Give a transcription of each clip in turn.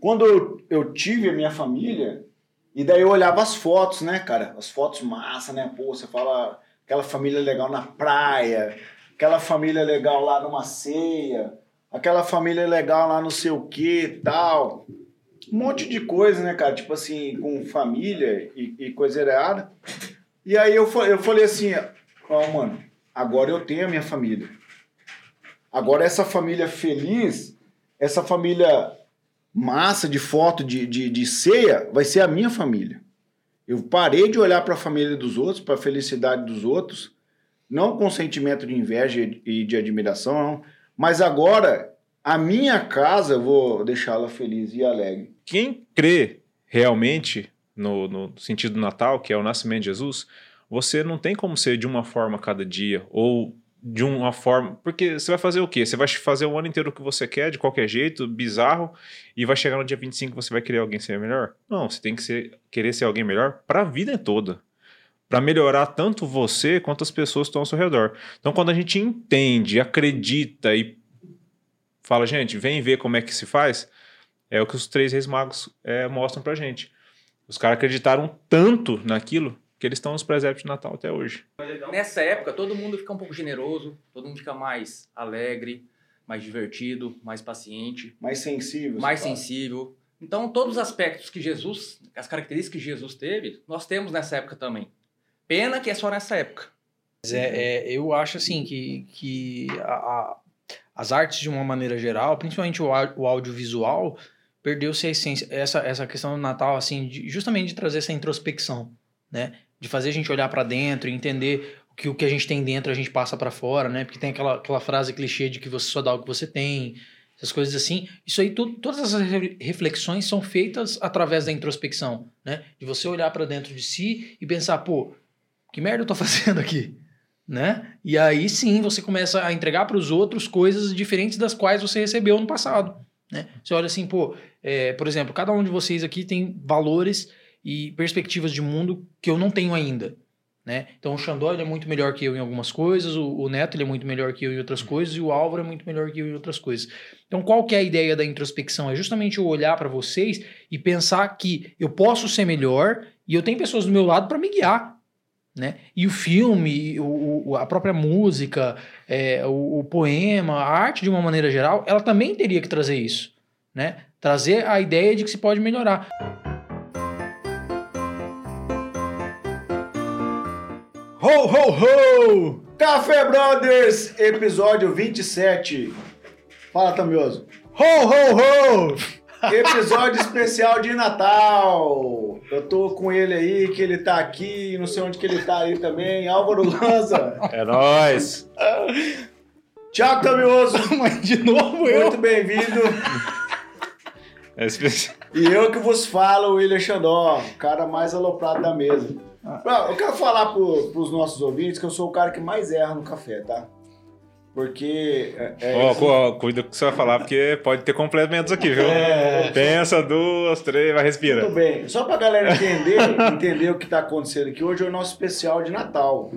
Quando eu, eu tive a minha família, e daí eu olhava as fotos, né, cara? As fotos massa, né? Pô, você fala aquela família legal na praia, aquela família legal lá numa ceia, aquela família legal lá não sei o que tal. Um monte de coisa, né, cara? Tipo assim, com família e, e coisa errada. E aí eu, eu falei assim, ó, mano, agora eu tenho a minha família. Agora essa família feliz, essa família massa de foto de, de, de ceia, vai ser a minha família. Eu parei de olhar para a família dos outros, para a felicidade dos outros, não com sentimento de inveja e de admiração, não, mas agora a minha casa eu vou deixá-la feliz e alegre. Quem crê realmente no, no sentido do Natal, que é o nascimento de Jesus, você não tem como ser de uma forma cada dia, ou de uma forma. Porque você vai fazer o quê? Você vai fazer o ano inteiro o que você quer, de qualquer jeito, bizarro, e vai chegar no dia 25 você vai querer alguém ser melhor? Não, você tem que ser, querer ser alguém melhor para a vida toda. Para melhorar tanto você quanto as pessoas que estão ao seu redor. Então, quando a gente entende, acredita e fala, gente, vem ver como é que se faz, é o que os três reis magos é, mostram pra gente. Os caras acreditaram tanto naquilo que eles estão nos presépios de Natal até hoje. Nessa época, todo mundo fica um pouco generoso, todo mundo fica mais alegre, mais divertido, mais paciente, Mais sensível. mais fala. sensível. Então, todos os aspectos que Jesus, as características que Jesus teve, nós temos nessa época também. Pena que é só nessa época. Mas é, é, eu acho assim que, que a- a- as artes, de uma maneira geral, principalmente o, o audiovisual, perdeu-se a essência. Essa, essa questão do Natal, assim, de- justamente de trazer essa introspecção, né? De fazer a gente olhar para dentro e entender que o que a gente tem dentro a gente passa para fora, né? Porque tem aquela, aquela frase clichê de que você só dá o que você tem, essas coisas assim. Isso aí, todas essas re- reflexões são feitas através da introspecção, né? De você olhar para dentro de si e pensar, pô, que merda eu tô fazendo aqui? Né? E aí sim você começa a entregar para os outros coisas diferentes das quais você recebeu no passado. Né? Você olha assim, pô, é, por exemplo, cada um de vocês aqui tem valores e perspectivas de mundo que eu não tenho ainda. Né? Então o Xandó ele é muito melhor que eu em algumas coisas, o, o Neto ele é muito melhor que eu em outras coisas e o Álvaro é muito melhor que eu em outras coisas. Então qual que é a ideia da introspecção? É justamente eu olhar para vocês e pensar que eu posso ser melhor e eu tenho pessoas do meu lado para me guiar. Né? E o filme, o, o- a própria música, é, o, o poema, a arte de uma maneira geral, ela também teria que trazer isso, né? Trazer a ideia de que se pode melhorar. Ho, ho, ho! Café Brothers, episódio 27. Fala, Tamioso. Ho, ho, ho! Episódio especial de Natal. Eu tô com ele aí, que ele tá aqui, não sei onde que ele tá aí também. Álvaro Lanza. É nóis! Tiago Tamioso, Mas de novo eu. muito bem-vindo. É especial. E eu que vos falo, William Xandó, o cara mais aloprado da mesa. Ah, Eu quero falar pro, pros nossos ouvintes que eu sou o cara que mais erra no café, tá? Porque. É, é cu- ó, cuida com o que você vai falar, porque pode ter complementos aqui, viu? É. Pensa, duas, três, vai respira. Tudo bem. Só pra galera entender, entender o que tá acontecendo aqui, hoje é o nosso especial de Natal.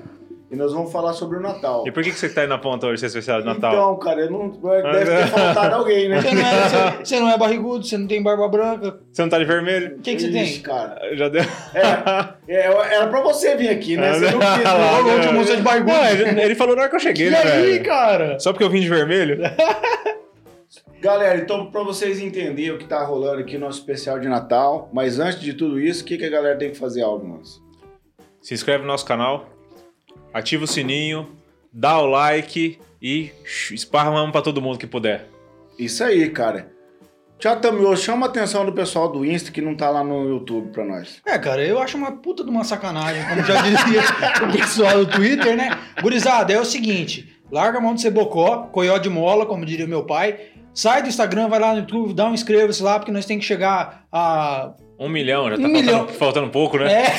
E nós vamos falar sobre o Natal. E por que, que você tá aí na ponta hoje, esse especial de Natal? Então, cara, eu não, deve ter faltado alguém, né? Você não, é, você- você não é barrigudo, você não tem barba branca. Você não tá de vermelho? O que, que você Ixi, tem? cara. Já deu. É, é, era pra você vir aqui, né? Você não quis, Ah, né? Ô, último moço de barbudo. Não, ele, ele falou na hora que eu cheguei, E né, aí, velho? cara? Só porque eu vim de vermelho? Galera, então pra vocês entenderem o que tá rolando aqui no nosso especial de Natal, mas antes de tudo isso, o que, que a galera tem que fazer, Algumas? Se inscreve no nosso canal, ativa o sininho, dá o like e esparrama pra todo mundo que puder. Isso aí, cara. Tiago Tamioso, chama a atenção do pessoal do Insta que não tá lá no YouTube pra nós. É, cara, eu acho uma puta de uma sacanagem, como já dizia o pessoal do Twitter, né? Gurizada, é o seguinte: larga a mão de ser bocó, coió de mola, como diria meu pai. Sai do Instagram, vai lá no YouTube, dá um inscreva-se lá, porque nós temos que chegar a. Um milhão, já tá Um faltando, milhão. faltando pouco, né? É.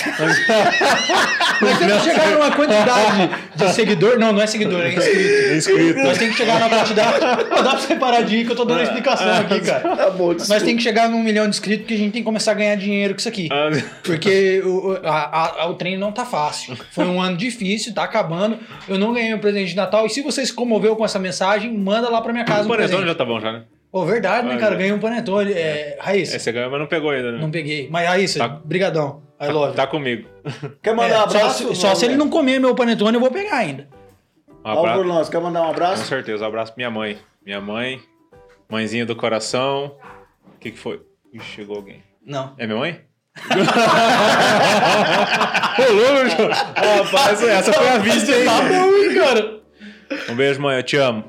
nós temos que chegar numa quantidade de seguidor. Não, não é seguidor, é inscrito. Inscrito. Nós temos que chegar numa quantidade. Pô, dá pra você parar de ir que eu tô dando a explicação aqui, cara. Tá bom, Nós temos que chegar num milhão de inscritos porque a gente tem que começar a ganhar dinheiro com isso aqui. Ah, Porque o, o- a- a- o treino não tá fácil. Foi um ano difícil, tá acabando. Eu não ganhei meu presente de Natal. E se você se comoveu com essa mensagem, manda lá pra minha casa o um presente. já tá bom já, né? Ô, verdade, né, cara? Ganhei um panetone. É, Raíssa, É, você ganhou, mas não pegou ainda, né? não peguei. Mas Raíssa, Tá. brigadão. I Tá- love. Tá comigo. Quer mandar É, um abraço? só, se- só se ele não comer meu panetone, eu vou pegar ainda. Um abraço. Lance, quer mandar um Com abraço? certeza, um abraço pra minha mãe. Minha mãe, mãezinha do coração. O que, que foi? Ixi, chegou alguém. Não. É minha mãe? Ô, louco! Rapaz, essa foi a vista aí. Tá bom, hein, cara? Um beijo, mãe, eu te amo.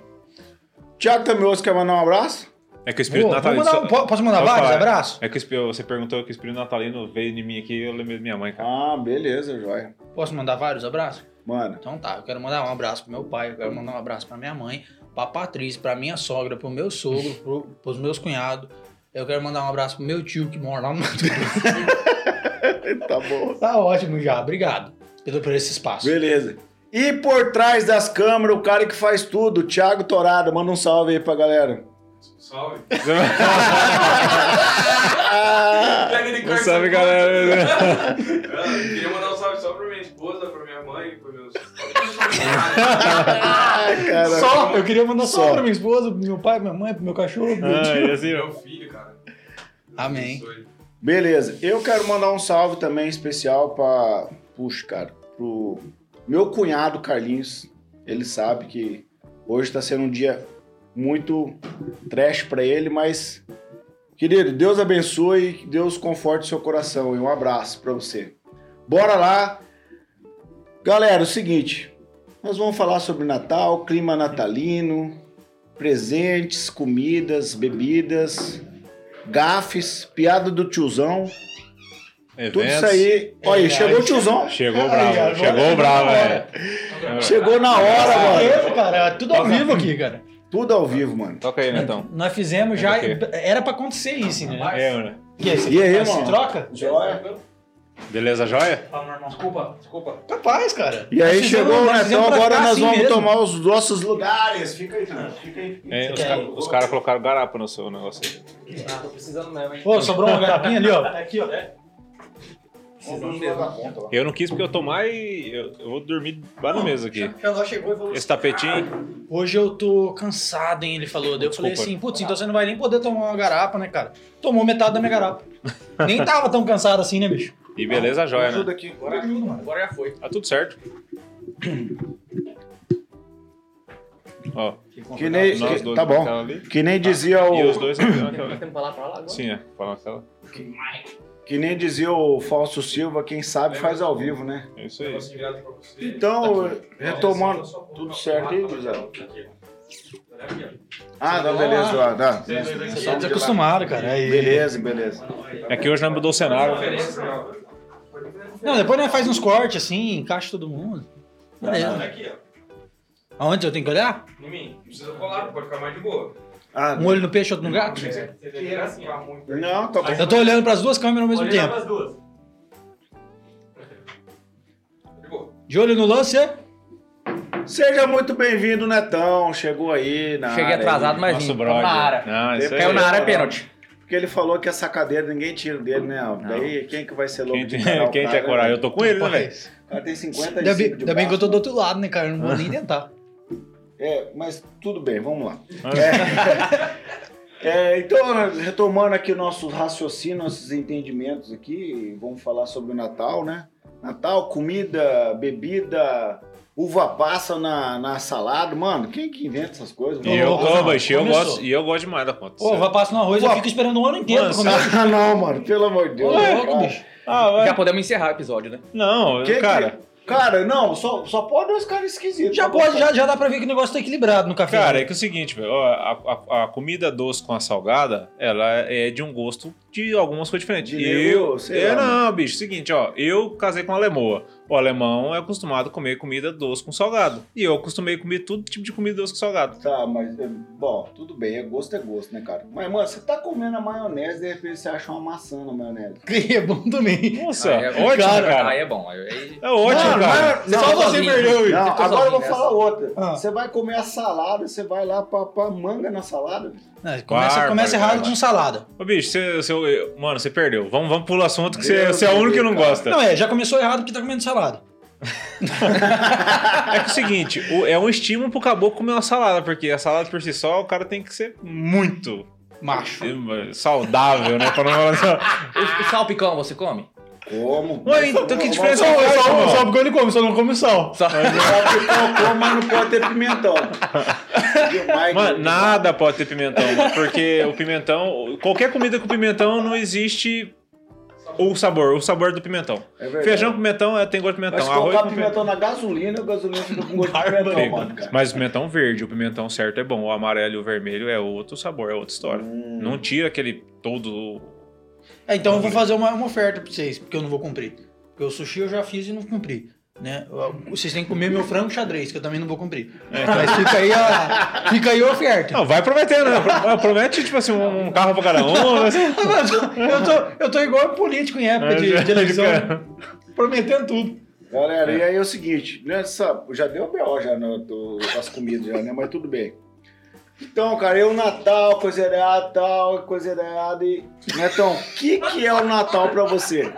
Tiago Tamioso, quer mandar um abraço? É que o espírito Pô, natalino. mandar- só- po- posso mandar vários falar. abraços? É que o você perguntou que o espírito natalino veio em mim aqui e eu lembrei da minha mãe, cara. Ah, beleza, joia. Posso mandar vários abraços? Mano, Então tá, eu quero mandar um abraço pro meu pai, eu quero mandar um abraço pra minha mãe, pra Patrícia, pra minha sogra, pro meu sogro, pro, pros meus cunhados. Eu quero mandar um abraço pro meu tio que mora lá no Mato Grosso. tá bom. Tá ótimo já, obrigado pelo, por esse espaço. Beleza. E por trás das câmeras, o cara que faz tudo, Thiago Torada. Manda um salve aí pra galera. Salve. Ah, Não sabe, galera. Ah, queria mandar um salve só pra minha esposa, pra minha mãe, pros meus. cara. Só, eu queria mandar só, Só. pra minha esposa, pro meu pai, pra minha mãe, pro meu cachorro, pro meu Ah, tio. e assim, meu filho, cara. Amém. Beleza. Eu quero mandar um salve também especial pra. Puxa, cara. Pro meu cunhado Carlinhos. Ele sabe que hoje tá sendo um dia muito trash pra ele, mas. Querido, Deus abençoe, que Deus conforte seu coração e um abraço pra você. Bora lá. Galera, é o seguinte, nós vamos falar sobre Natal, clima natalino, presentes, comidas, bebidas, gafes, piada do tiozão, tudo isso Eventos. aí. Olha, chegou o tiozão. Chegou bravo, agora chegou chegou bravo, na é. Chegou na hora, mano. É, cara, é tudo ao vivo aqui, cara. Tudo ao vivo, mano. Toca aí, Netão. Nós fizemos já, era pra acontecer isso, né? É, né? E aí, você- E aí, mano? troca? Joia. Beleza, joia? Desculpa, desculpa. Capaz, cara. E aí chegou, né? Então pra agora nós assim vamos mesmo. tomar os nossos lugares. Fica aí, Fernando. Fica aí. Fica aí. É, os caras cara colocaram garapa no seu negócio aí. Ah, tô precisando mesmo, hein? Pô, sobrou uma garapinha ali, ó. Aqui, ó. Mesmo. Eu não quis porque eu tomar e eu, eu vou dormir lá na mesa aqui. Ela chegou e falou Esse tapetinho. Hoje eu tô cansado, hein? Ele falou. Daí eu falei Desculpa. assim, putz, então você não vai nem poder tomar uma garapa, né, cara? Tomou metade da minha garapa. nem tava tão cansado assim, né, bicho? E beleza, joia, né? Ajuda aqui. Agora, agora já foi. Tá tudo certo. Ó, Que nem, nós que- dois tá bom. naquela ali. Que nem dizia E os o. dois aqui naquela. temos que falar pra lá agora? Sim, é. Fala aquela. Que nem dizia o Fausto Silva, quem sabe faz ao vivo, né? É isso aí. Então, retomando. Tudo certo aí, Guizão? Ah, não, beleza. ó, Dá. Você tá desacostumado, cara. Aí. Beleza, beleza. É que hoje não mudou o cenário. Não, depois nós faz uns cortes assim, encaixa todo mundo. Beleza. Aqui, ó. Aonde eu tenho que olhar? Em mim. Não precisa colar, pode ficar mais de boa. Ah, Um olho no peixe, outro no gato? Assim, não, bom. Eu tô olhando pras duas câmeras ao mesmo tempo. duas. De olho no lance, é? Seja muito bem-vindo, Netão. Chegou aí na Cheguei área atrasado, aí. mas Nosso vim. brother. Caiu na área. Não, isso aí. Caiu na área, é pênalti. Porque ele falou que essa cadeira ninguém tira dele, né? Daí quem que vai ser louco Quem de tem, encarar o quem cara, tem coragem? né? Eu tô com ele, né, velho? O cara tem 50 Ainda bem, de ainda bem que eu tô do outro lado, né, cara? Eu não vou nem tentar. É, mas tudo bem, vamos lá. Ah. É, então, retomando aqui nossos raciocínios, nossos entendimentos aqui, vamos falar sobre o Natal, né? Natal, comida, bebida, uva passa na, na salada. Mano, quem que inventa essas coisas? E eu, não. Bicho, eu gosto, e eu gosto demais da conta. Pô, vai passar no arroz, eu Pô. fico esperando um ano inteiro pra Mano, comer. Ah, não, mano, pelo amor de Deus. Cara. louco, bicho. Ah, vai. Já podemos encerrar o episódio, né? Não, Que que- cara. Não, só, só pode dois caras esquisitos. Já Só pode, já, já dá pra ver que o negócio tá equilibrado no café. Cara, é que é o seguinte, velho, ó, a, a- a comida doce com a salgada, ela é de um gosto de algumas coisas diferentes. De eu, sei é, lá, não, bicho, seguinte, ó, eu casei com uma lemoa. O alemão é acostumado a comer comida doce com salgado. E eu acostumei a comer todo tipo de comida doce com salgado. Tá, mas, é, bom, tudo bem, é gosto é gosto, né, cara? Mas, mano, você tá comendo a maionese, de repente você acha uma maçã na maionese. É bom também. Nossa, Aí é- ótimo, cara. cara. Aí é bom. Aí, É ótimo, Mano, cara. não, Só você sozinho. perdeu. Não, Ficou agora eu vou sozinho falar outra. Ah. Você vai comer a salada, você vai lá pra, pra manga na salada. Não, começa, Bárbaro, começa errado cara. com salada. Ô, bicho, você, você- mano, você perdeu. Vamos, vamos pular assunto que você, você é o único que não gosta. Não, é, já começou errado porque tá comendo salada. É que é o seguinte, o- é um estímulo pro caboclo comer uma salada, porque a salada por si só, o cara tem que ser muito Macho. Saudável, né? Pra não falar assim, ó. O, o salpicão você come? Como? Ué, então que diferença Mas, faz, só, só, Sabe que ele come, só não come sal. Só- só como, mas não pode ter pimentão. Mas- Mano, nada pode ter pimentão, mano, porque o pimentão, qualquer comida com pimentão não existe o sabor, o sabor do pimentão. É. Feijão com pimentão é, tem gosto de Mas pimentão. se Arroz colocar com pimentão na gasolina, a gasolina fica com gosto de pimentão, mano. Mas o pimentão verde, o pimentão certo é bom. O amarelo e o vermelho é outro sabor, é outra história. Hum. Não tira aquele todo. É, então eu vou fazer uma, uma oferta pra vocês, porque eu não vou cumprir. Porque o sushi eu já fiz e não cumpri. Né? Vocês têm que comer meu frango xadrez, que eu também não vou cumprir. Mas fica aí a, fica aí a oferta. Não, vai prometendo, né? Pro- Promete, tipo assim, um carro pra cada um. assim. eu, tô, eu tô igual político em época de, de eleição, prometendo tudo. Galera, e aí é o seguinte, nessa, já deu B.O. já no, do, das comidas, já, né? Mas tudo bem. Então, cara, eu Natal, coisa errada, tal, coisa errada e... Netão, o que que é o Natal pra você?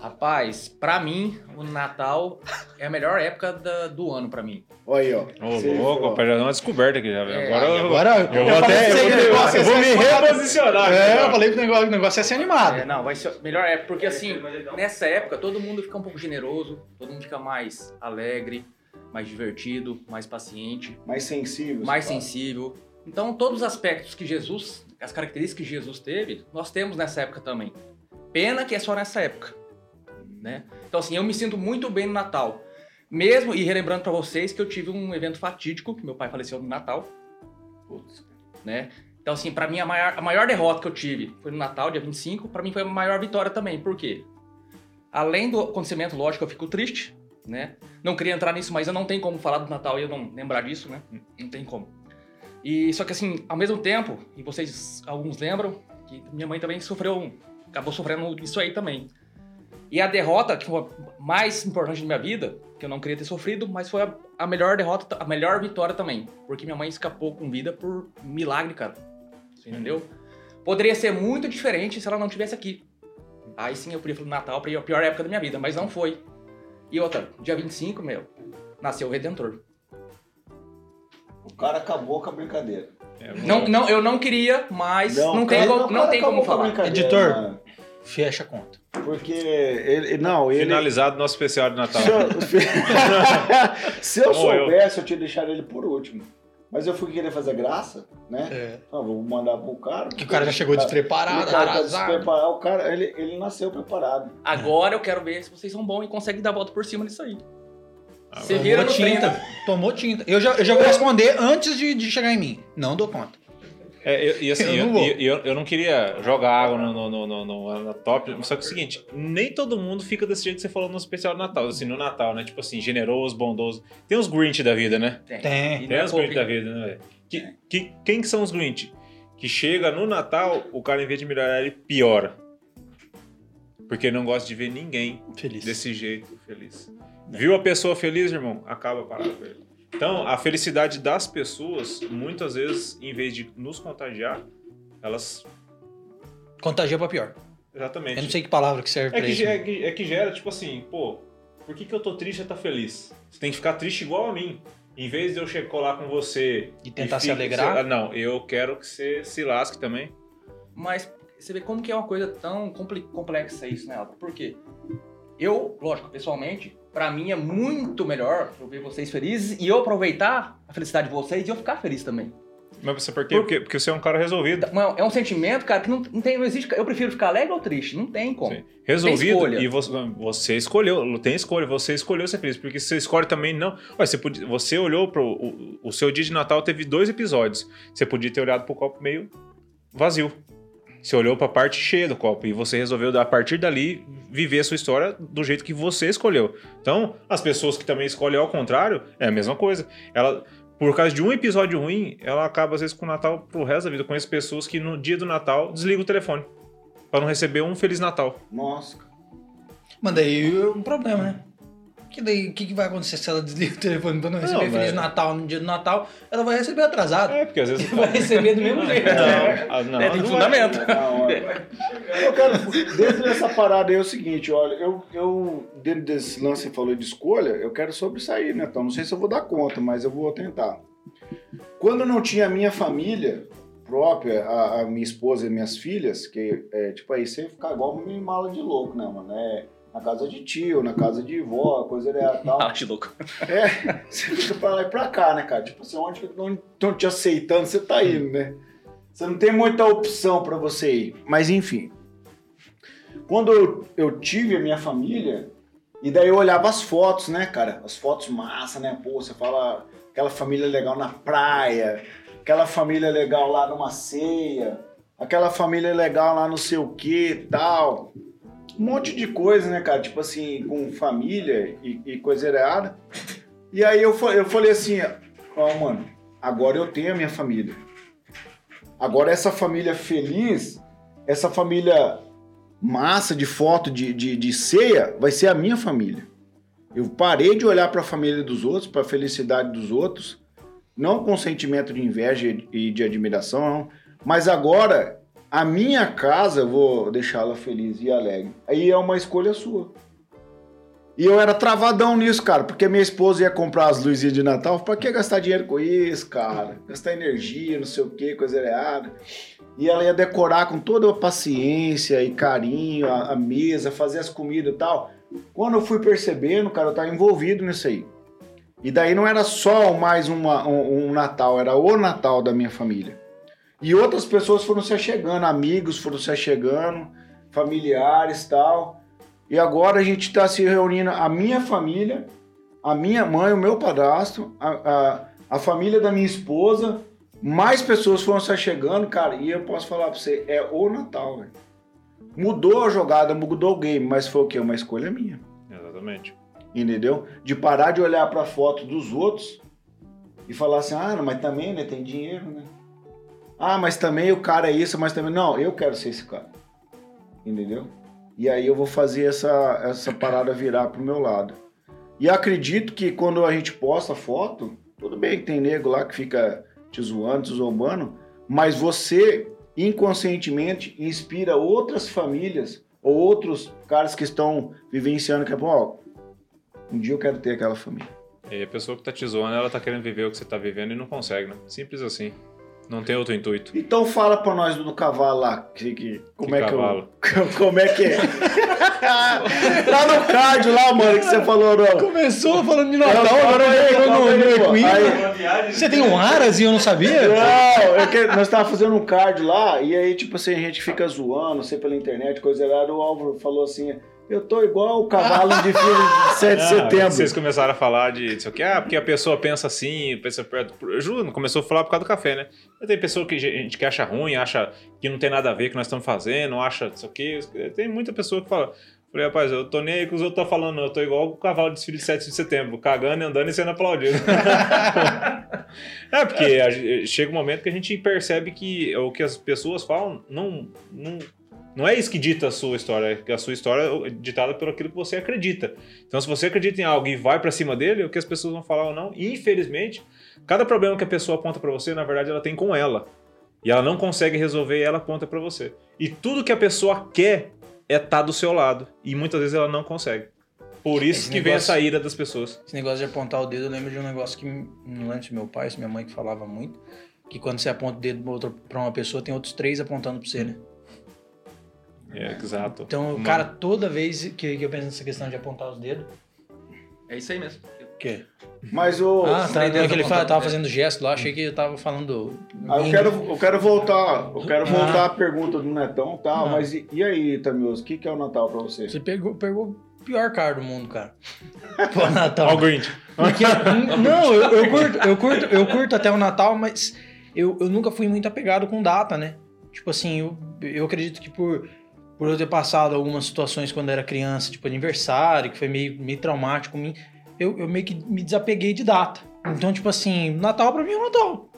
Rapaz, pra mim, o Natal é a melhor época da- do ano pra mim. Olha aí, ó. Ô, Você- louco, rapaz, já deu uma descoberta aqui já. velho. É, Agora, eu- Agora, eu vou até. Eu vou, eu vou me reposicionar. É, eu falei que o negócio, o negócio é ser animado. É, não, vai ser a melhor época, porque assim, nessa época todo mundo fica um pouco generoso, todo mundo fica mais alegre, mais divertido, mais paciente, Mais sensível. mais fala. sensível. Então, todos os aspectos que Jesus, as características que Jesus teve, nós temos nessa época também. Pena que é só nessa época, né? Então, assim, eu me sinto muito bem no Natal. Mesmo, e relembrando pra vocês que eu tive um evento fatídico, que meu pai faleceu no Natal, Putz. né? Então, assim, pra mim, a maior, a maior derrota que eu tive foi no Natal, dia 25. Pra mim, foi a maior vitória também. Por quê? Além do acontecimento, lógico, eu fico triste, né? Não queria entrar nisso, mas eu não tenho como falar do Natal e eu não lembrar disso, né? Não tem como. E só que, assim, ao mesmo tempo, e vocês, alguns lembram, que minha mãe também sofreu, acabou sofrendo isso aí também. E a derrota, que foi a mais importante da minha vida, que eu não queria ter sofrido, mas foi a, a melhor derrota, a melhor vitória também. Porque minha mãe escapou com vida por milagre, cara. Você entendeu? Poderia ser muito diferente se ela não tivesse aqui. Aí sim eu podia falar Natal pra ir a pior época da minha vida, mas não foi. E outra, dia 25, meu, nasceu o Redentor. O cara acabou com a brincadeira. É, Não, não, eu não queria, mas não, tem, cara, como, não tem como falar. Editor. mano. Fecha a conta. Porque ele... Não, ele... Finalizado nosso especial de Natal. Se eu, se eu soubesse, eu tinha deixado ele por último. Mas eu fui querer fazer graça, né? É. Ah, vou mandar pro cara. Que o cara já chegou Cara, despreparado, o cara tá despreparado, o cara, ele, ele nasceu preparado. Agora eu quero ver se vocês são bons e conseguem dar a volta por cima disso aí. Ah, Você vira no tinta. 30. Tomou tinta. Eu já, eu já vou responder antes de, de chegar em mim. Não dou conta. É, eu- e assim, Eu eu não não, vou. eu, eu não queria jogar água no, no, no, no, no- na top, só que é o seguinte, nem todo mundo fica desse jeito que você falou no especial do Natal, assim, no Natal, né? Tipo assim, generoso, bondoso. Tem os Grinch da vida, né? Tem. Tem. Tem é os Grinch da vida, né? Que, que, quem que são os Grinch? Que chega no Natal, o cara, em vez de melhorar, ele piora. Porque não gosta de ver ninguém Feliz. desse jeito feliz. Viu a pessoa feliz, irmão? Acaba a parada com ele. Então, a felicidade das pessoas, muitas vezes, em vez de nos contagiar, elas. Contagia pra pior. Exatamente. Eu não sei que palavra que serve É pra que, isso. ge- é, que, é que gera, tipo assim, pô, por que, que eu tô triste e tá feliz? Você tem que ficar triste igual a mim. Em vez de eu chegar colar com você E tentar se fique- alegrar? Ah, não, eu quero que você se lasque também. Mas você vê como que é uma coisa tão complexa isso, né, Alba? Por quê? Eu, lógico, pessoalmente, pra mim é muito melhor eu ver vocês felizes e eu aproveitar a felicidade de vocês e eu ficar feliz também. Mas você por quê? Por- Porque, porque você é um cara resolvido. Então, É um sentimento, cara, que não, não tem, não existe. Eu prefiro ficar alegre ou triste? Não tem como. Sim. Resolvido escolha. e você, você escolheu, tem escolha, você escolheu ser feliz, porque você escolhe também não. Ué, você, podia, você olhou pro. O, o seu dia de Natal teve dois episódios. Você podia ter olhado pro copo meio vazio. Você olhou pra parte cheia do copo e você resolveu, a partir dali, viver a sua história do jeito que você escolheu. Então, as pessoas que também escolhem ao contrário, é a mesma coisa. Ela. Por causa de um episódio ruim, ela acaba às vezes com o Natal pro resto da vida. Eu conheço pessoas que no dia do Natal desligam o telefone. Pra não receber um Feliz Natal. Nossa, cara. Mas daí é um problema, né? Que daí, o que, que vai acontecer se ela desliga o telefone pra não receber Não, Feliz mas- Natal no dia do Natal? Ela vai receber atrasado. É, porque às vezes. Vai receber do mesmo jeito. Não, ah, não, É, tem não fundamento. Não. Eu quero, dentro dessa parada aí é o seguinte, olha, eu, eu dentro desse lance que você falou de escolha, eu quero sobressair, né? Então, não sei se eu vou dar conta, mas eu vou tentar. Quando não tinha a minha família, própria, a, a minha esposa e minhas filhas, que é tipo aí, você ficar igual uma mala de louco, né, mano? É na casa de tio, na casa de vó, coisa e tal. Ah, de louco. É, você fica pra lá e pra cá, né, cara? Tipo assim, onde que estão te aceitando, você tá indo, né? Você não tem muita opção pra você ir. Mas enfim. Quando eu, eu tive a minha família, e daí eu olhava as fotos, né, cara? As fotos massa, né? Pô, você fala aquela família legal na praia, aquela família legal lá numa ceia, aquela família legal lá não sei o que tal. Um monte de coisa, né, cara? Tipo assim, com família e, e coisa errada. E aí eu, eu falei assim, ó, mano, agora eu tenho a minha família. Agora essa família feliz, essa família massa de foto de, de, de ceia, vai ser a minha família. Eu parei de olhar para a família dos outros, para a felicidade dos outros, não com sentimento de inveja e de admiração, não. mas agora a minha casa eu vou deixá-la feliz e alegre. Aí é uma escolha sua. E eu era travadão nisso, cara, porque minha esposa ia comprar as luzinhas de Natal. Pra que gastar dinheiro com isso, cara? Gastar energia, não sei o que, coisa errada. E ela ia decorar com toda a paciência e carinho a, a mesa, fazer as comidas e tal. Quando eu fui percebendo, cara, eu tava envolvido nisso aí. E daí não era só mais uma- um, um Natal, era o Natal da minha família. E outras pessoas foram se achegando, amigos foram se achegando, familiares e tal. E agora a gente está se reunindo, a minha família, a minha mãe, o meu padrasto, a, a, a família da minha esposa, mais pessoas foram se achegando, cara, e eu posso falar pra você, é o Natal, velho. Mudou a jogada, mudou o game, mas foi o quê? Uma escolha minha, Exatamente. entendeu? De parar de olhar pra foto dos outros e falar assim, ah, mas também, né, tem dinheiro, né? Ah, mas também o cara é isso, mas também... Não, eu quero ser esse cara, entendeu? E aí eu vou fazer essa, essa parada virar pro meu lado. E acredito que quando a gente posta foto, tudo bem que tem nego lá que fica te zoando, te zombando, mas você inconscientemente inspira outras famílias ou outros caras que estão vivenciando que é ó, um dia eu quero ter aquela família. E a pessoa que tá te zoando, ela tá querendo viver o que você tá vivendo e não consegue, né? Simples assim. Não tem outro intuito. Então fala pra nós do, cavalo lá, que, que- como Que é cavalo? que eu, como é que é? lá no card lá, mano, que você falou, não. Começou falando de Natal, agora calma no, no. Equino. Aí-. Você tem um Aras e eu não sabia? Não, é que nós tava fazendo um card lá, e aí, tipo assim, a gente fica zoando, não sei, pela internet, coisa errada, o Álvaro falou assim, eu tô igual o cavalo de filme de 7 de Ah, setembro. Vocês começaram a falar de isso aqui, ah, porque a pessoa pensa assim, pensa perto. Eu juro, não começou a falar por causa do café, né? Mas tem pessoa que a gente que acha ruim, acha que não tem nada a ver com o que nós estamos fazendo, acha isso aqui. Tem muita pessoa que fala. Falei, rapaz, eu tô nem aí que os outros estão falando, não. Eu tô igual o cavalo de desfile de 7 de setembro, cagando, andando e sendo aplaudido. é, porque a chega um momento que a gente percebe que o que as pessoas falam não, não, não é isso que dita a sua história, é a sua história é ditada por aquilo que você acredita. Então, se você acredita em algo e vai pra cima dele, o que as pessoas vão falar ou não, infelizmente, cada problema que a pessoa aponta pra você, na verdade, ela tem com ela. E ela não consegue resolver e ela aponta pra você. E tudo que a pessoa quer é estar do seu lado. E muitas vezes ela não consegue. Por isso Esse que vem negócio- essa ira das pessoas. Esse negócio de apontar o dedo, eu lembro de um negócio que não lembro se meu pai, se minha mãe que falava muito, que quando você aponta o dedo pra uma pessoa, tem outros três apontando pra você, né? É, exato. Então, Uma- cara, toda vez que, que eu penso nessa questão de apontar os dedos. É isso aí mesmo. O quê? Mas o... Ah, tá. é que ele fala, tava fazendo gesto lá, achei que eu tava falando. Ah, eu, quero, eu quero voltar, eu quero Ah. voltar à pergunta do Netão e tal, Ah. mas e, e aí, Tamioso, o que, que é o Natal pra você? Você pegou, pegou o pior cara do mundo, cara. Pô, Natal. Ó o Grinch. Porque, não, eu, eu curto, eu, curto, eu curto até o Natal, mas eu, eu nunca fui muito apegado com data, né? Tipo assim, eu, eu acredito que por, por eu ter passado algumas situações quando era criança, tipo aniversário, que foi meio, meio traumático eu, eu meio que me desapeguei de data. Então, tipo assim, Natal pra mim é Natal.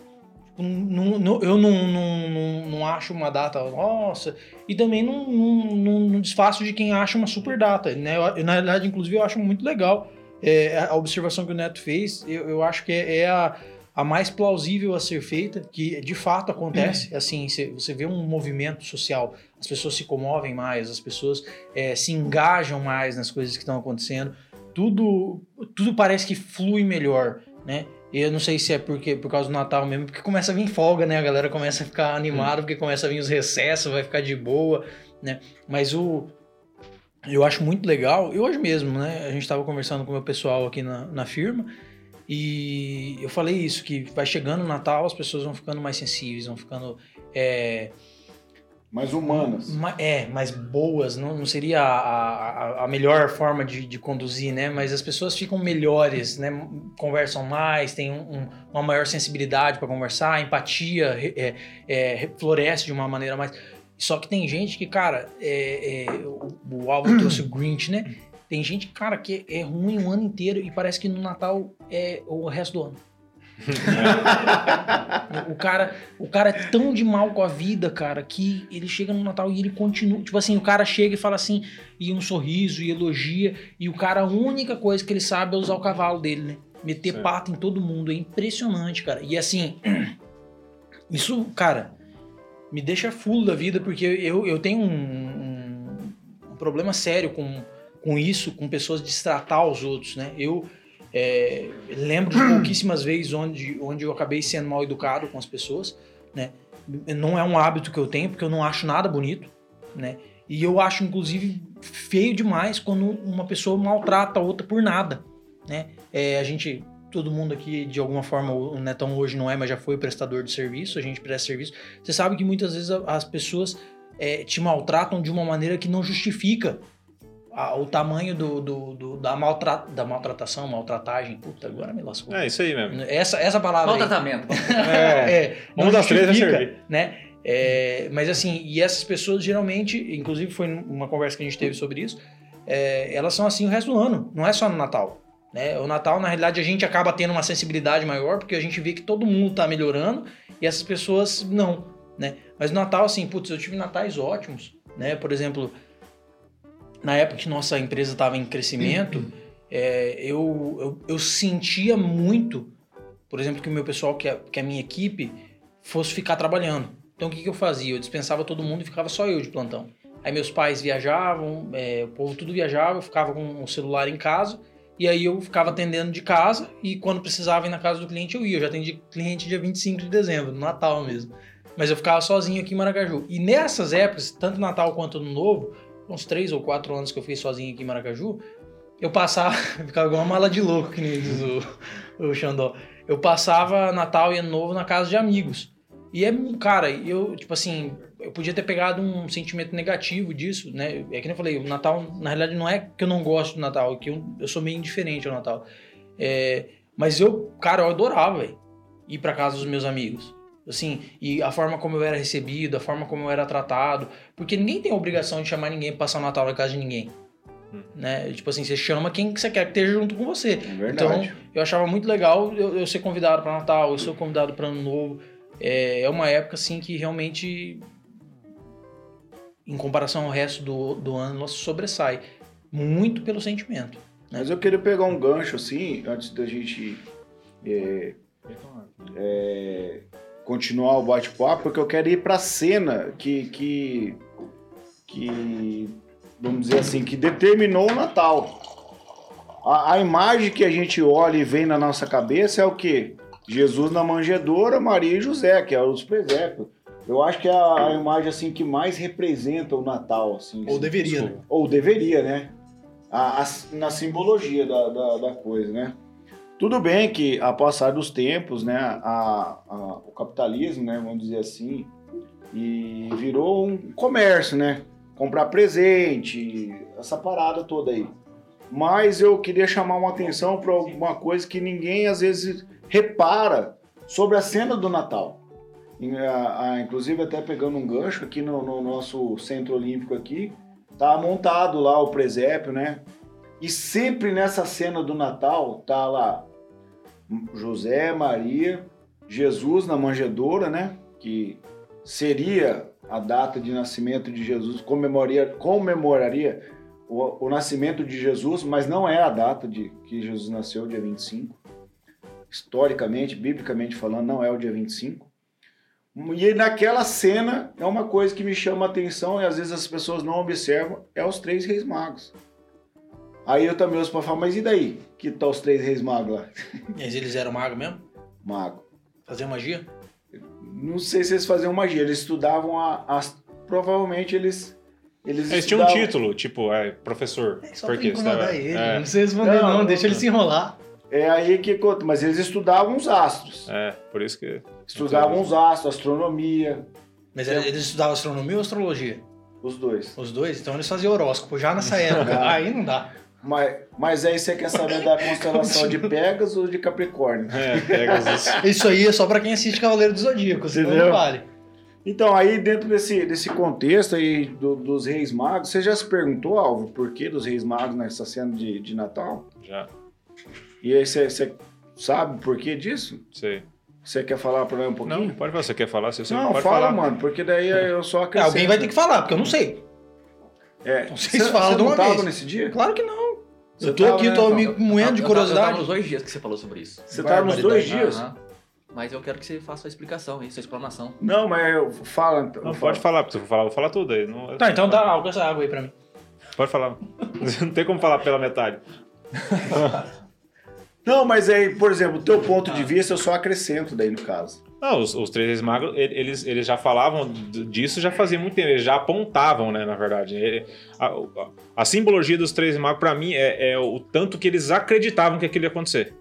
Tipo, não- não- eu não, não, não, não acho uma data, nossa, e também não, não, não, desfaço de quem acha uma super data, né? Eu- na realidade, inclusive, eu acho muito legal é, a observação que o Neto fez, eu, eu acho que é, é a, a mais plausível a ser feita, que de fato acontece. Assim, cê- você vê um movimento social, as pessoas se comovem mais, as pessoas é, se engajam mais nas coisas que estão acontecendo, tudo, tudo parece que flui melhor, né? E eu não sei se é porque por causa do Natal mesmo, porque começa a vir folga, né? A galera começa a ficar animada, porque começa a vir os recessos, vai ficar de boa, né? Mas o. Eu acho muito legal, e hoje mesmo, né? A gente tava conversando com o meu pessoal aqui na, na firma, e eu falei isso, que vai chegando o Natal, as pessoas vão ficando mais sensíveis, vão ficando. é, Mais humanas. Ma- É, mais boas, não, não seria a, a, a melhor forma de, de conduzir, né? Mas as pessoas ficam melhores, né? Conversam mais, têm um- um- uma maior sensibilidade para conversar, a empatia é, é, re- floresce de uma maneira mais. Só que tem gente que, cara, é, é, o, o Álvaro trouxe o Grinch, né? Tem gente, cara, que é ruim o ano inteiro e parece que no Natal é o resto do ano. O cara, o cara é tão de mal com a vida, cara, que ele chega no Natal e ele continua. Tipo assim, o cara chega e fala assim, e um sorriso, e elogia, e o cara, a única coisa que ele sabe é usar o cavalo dele, né? Meter Certo. pato em todo mundo. É impressionante, cara. E assim, isso, cara, me deixa full da vida, porque eu, eu tenho um, um- um problema sério com, com isso, com pessoas destratar os outros, né? Eu. É, lembro de pouquíssimas vezes onde, onde eu acabei sendo mal educado com as pessoas, né? Não é um hábito que eu tenho, porque eu não acho nada bonito, né? E eu acho, inclusive, feio demais quando uma pessoa maltrata a outra por nada, né? É, a gente, todo mundo aqui, de alguma forma, o Netão hoje não é, mas já foi prestador de serviço, a gente presta serviço. Você sabe que muitas vezes as pessoas é, te maltratam de uma maneira que não justifica a- o tamanho do, do- do- da, maltra, da maltratação, maltratagem. Puta, agora me lascou. É isso aí mesmo. Essa, essa palavra. Maltratamento. É. É, Uma não das três vai servir. né? É, mas assim, e essas pessoas geralmente, inclusive foi uma conversa que a gente teve sobre isso, é, elas são assim o resto do ano, não é só no Natal. Né? O Natal, na realidade, a gente acaba tendo uma sensibilidade maior, porque a gente vê que todo mundo tá melhorando e essas pessoas não. Né? Mas no Natal, assim, putz, eu tive natais ótimos. Né? Por exemplo, na época que nossa empresa estava em crescimento, é, eu, eu, eu sentia muito, por exemplo, que o meu pessoal, que a, que a minha equipe, fosse ficar trabalhando. Então o que, que eu fazia? Eu dispensava todo mundo e ficava só eu de plantão. Aí meus pais viajavam, é, o povo tudo viajava, eu ficava com o celular em casa, e aí eu ficava atendendo de casa, e quando precisava ir na casa do cliente eu ia. Eu já atendi cliente dia 25 de dezembro, no Natal mesmo. Mas eu ficava sozinho aqui em Maracaju. E nessas épocas, tanto Natal quanto Ano Novo, uns três ou quatro anos que eu fiz sozinho aqui em Maracaju, eu passava, ficava igual uma mala de louco, que nem diz o, o Xandó. Eu passava Natal e Ano Novo na casa de amigos. E é, cara, eu, tipo assim, eu podia ter pegado um sentimento negativo disso, né? É que nem eu falei, o Natal, na realidade, não é que eu não gosto do Natal, é que eu, eu sou meio indiferente ao Natal. É, mas eu, cara, eu adorava, velho, ir pra casa dos meus amigos. Assim, e a forma como eu era recebido, a forma como eu era tratado. Porque ninguém tem a obrigação de chamar ninguém pra passar o Natal na casa de ninguém. Hum. Né? Tipo assim, você chama quem que você quer que esteja junto com você. É verdade. Então, eu achava muito legal eu, eu ser convidado para Natal, eu ser convidado para Ano Novo. É, é uma época, assim, que realmente, em comparação ao resto do, do ano, ela sobressai. Muito pelo sentimento. Mas eu queria pegar um gancho assim, antes da gente é, é, continuar o bate-papo, porque eu quero ir pra cena que, que, que, vamos dizer assim, que determinou o Natal. A, a imagem que a gente olha e vem na nossa cabeça é o quê? Jesus na manjedoura, Maria e José, que é os presépios. Eu acho que é a, a imagem assim que mais representa o Natal, assim. Ou deveria, né? Ou deveria, né? A- a- na simbologia da, da, da coisa, né? Tudo bem que, a passar dos tempos, né, a, a- o capitalismo, né, vamos dizer assim, e virou um comércio, né? Comprar presente, essa parada toda aí. Mas eu queria chamar uma atenção para alguma coisa que ninguém às vezes repara sobre a cena do Natal. Inclusive até pegando um gancho aqui no, no nosso centro olímpico aqui, tá montado lá o presépio, né? E sempre nessa cena do Natal tá lá José, Maria, Jesus na manjedoura, né? Que seria a data de nascimento de Jesus, comemoraria, comemoraria o, o nascimento de Jesus, mas não é a data de que Jesus nasceu, dia 25. Historicamente, biblicamente falando, não é o dia 25. E naquela cena é uma coisa que me chama a atenção e às vezes as pessoas não observam, é os três reis magos. Aí eu também ouço pra falar, mas e daí? Que tá os três reis magos lá? Mas eles eram magos mesmo? Mago. Fazer magia? Não sei se eles faziam magia, eles estudavam a, as- provavelmente eles eles, Eles tinham um título, tipo, é, professor. É só Você tá- ele. é, Não precisa responder Não, não, não, deixa ele não. se enrolar. É aí que conta, mas eles estudavam os astros. é, por isso que. Estudavam os astros, astronomia, Mas era- eles estudavam astronomia ou astrologia? os dois. Os dois? Então eles faziam horóscopo já nessa época. Aí não dá. Mas, mas aí você quer saber da constelação de Pegasus ou de Capricórnio? É, pega os. Isso aí é só pra quem assiste Cavaleiro do Zodíaco, senão Entendeu? não vale. Então, aí dentro desse, desse contexto aí do- dos reis magos, você já se perguntou, Alvo, por que dos reis magos nessa cena de, de Natal? Já, E aí você, você sabe por que disso? sei. Você quer falar pra mim um pouquinho? Não, pode falar. Você quer falar? Você Não, pode fala, falar. mano, porque daí eu só É, acrescento. alguém vai ter que falar, porque eu não sei. É, Vocês você- falam você de uma não tava vez. nesse dia? Claro que não. Você eu tô tava, aqui, né, tô me moendo de Eu tava- Eu tava curiosidade. nos dois dias que você falou sobre isso. Você tá nos dois dias? Aham. Mas eu quero que você faça a explicação aí, sua explanação. Não, mas eu fala então. Não, pode falar, se eu falar, eu vou falar tudo aí. Não, Tá, então dá álcool essa água aí pra mim. Pode falar. Não tem como falar pela metade. Não, mas aí, por exemplo, o teu ponto de vista eu só acrescento daí no caso. Não, os, os três magos, eles, eles já falavam disso já fazia muito tempo, eles já apontavam, né, na verdade. A, a- a simbologia dos três magos, pra mim, é, é o tanto que eles acreditavam que aquilo ia acontecer.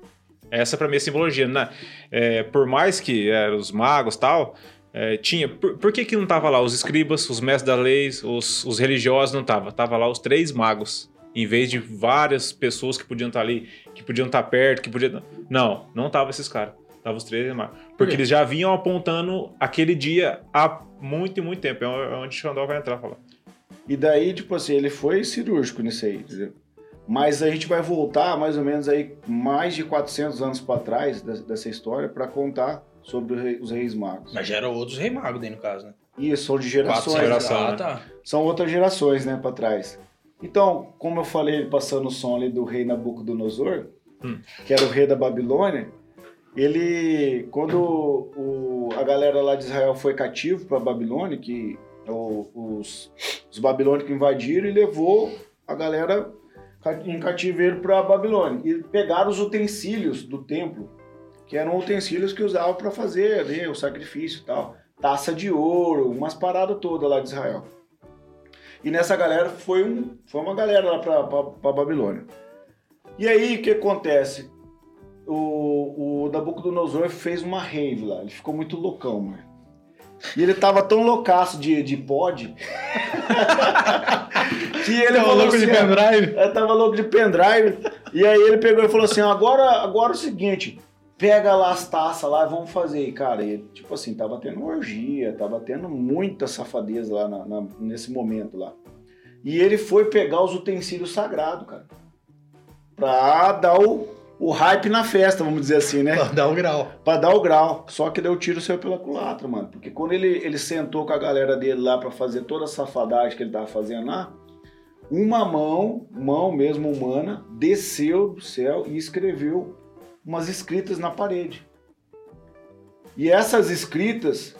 Essa pra mim é a simbologia. né? É, por mais que eram os magos tal, é, tinha... Por, por que que não tava lá os escribas, os mestres da lei, os, os religiosos não tava? Tava lá os três magos. Em vez de várias pessoas que podiam estar ali, que podiam estar perto, que podiam... Não, não tava esses caras. Tava os três reis magos. Porque eles já vinham apontando aquele dia há muito e muito tempo. É onde o Xandó vai entrar falar. E daí, tipo assim, ele foi cirúrgico nisso aí, entendeu? Mas a gente vai voltar mais ou menos aí mais de 400 anos para trás des- dessa história para contar sobre os reis magos. Mas já eram outros rei magos daí no caso, né? E são de Quatro gerações, gerações. Ah, né? tá. são outras gerações, né, para trás. Então, como eu falei, passando o som ali do rei Nabucodonosor, Hum. que era o rei da Babilônia, ele, quando o- a galera lá de Israel foi cativo para Babilônia, que o- os, os babilônicos invadiram e levou a galera em cativeiro para Babilônia e pegaram os utensílios do templo, que eram utensílios que usavam para fazer ali, o sacrifício e tal, taça de ouro, umas paradas todas lá de Israel. E nessa galera foi, um, foi uma galera lá para Babilônia. E aí o que acontece? O, o Nabucodonosor fez uma rave lá, ele ficou muito loucão, mano. E ele tava tão loucaço de, de pod que ele Tava louco de assim, ó, pendrive. eu tava louco de pendrive. E aí ele pegou e falou assim: agora, agora é o seguinte, pega lá as taças lá e vamos fazer. E, cara, e, tipo assim, tava tendo orgia, tava tendo muita safadeza lá na- na- nesse momento lá. E ele foi pegar os utensílios sagrados, cara. Pra dar o, o hype na festa, vamos dizer assim, né? Pra dar o grau. Pra dar o grau. Só que deu o tiro saiu pela culatra, mano. Porque quando ele, ele sentou com a galera dele lá pra fazer toda a safadagem que ele tava fazendo lá, uma mão, mão mesmo humana, desceu do céu e escreveu umas escritas na parede. E essas escritas,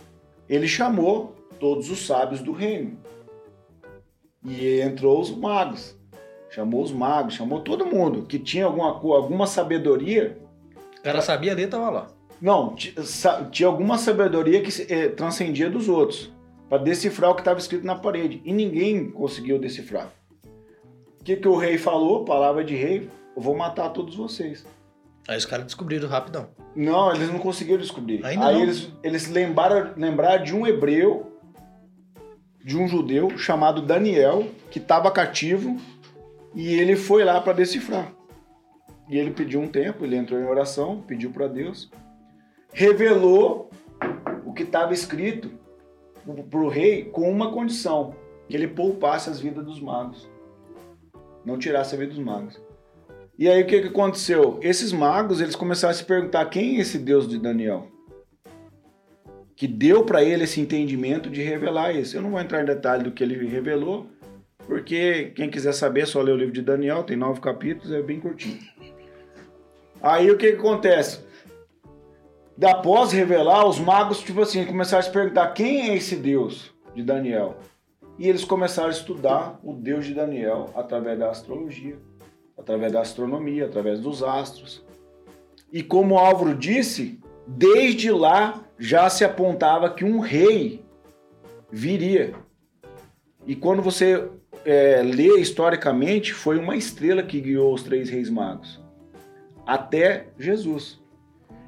ele chamou todos os sábios do reino. E entrou os magos. Chamou os magos, chamou todo mundo que tinha alguma, alguma sabedoria O cara sabia ler, tava lá. não, tinha alguma sabedoria que eh, transcendia dos outros para decifrar o que estava escrito na parede e ninguém conseguiu decifrar. O que, que o rei falou? Palavra de rei: eu vou matar todos vocês. Aí os caras descobriram rapidão. Não, eles não conseguiram descobrir. Ainda Aí não? eles, eles lembraram, lembraram de um hebreu, de um judeu chamado Daniel, que estava cativo e ele foi lá para decifrar. E ele pediu um tempo, ele entrou em oração, pediu para Deus, revelou o que estava escrito para o rei com uma condição: que ele poupasse as vidas dos magos, não tirasse a vida dos magos. E aí o que, que aconteceu? Esses magos eles começaram a se perguntar quem é esse Deus de Daniel, que deu para ele esse entendimento de revelar isso. Eu não vou entrar em detalhe do que ele revelou, porque quem quiser saber é só ler o livro de Daniel, tem nove capítulos, é bem curtinho. Aí o que, que acontece? Após revelar, os magos, tipo assim, começaram a se perguntar quem é esse Deus de Daniel. E eles começaram a estudar o Deus de Daniel através da astrologia, através da astronomia, através dos astros. E como o Álvaro disse, desde lá já se apontava que um rei viria. E quando você é, lê historicamente, foi uma estrela que guiou os três reis magos até Jesus.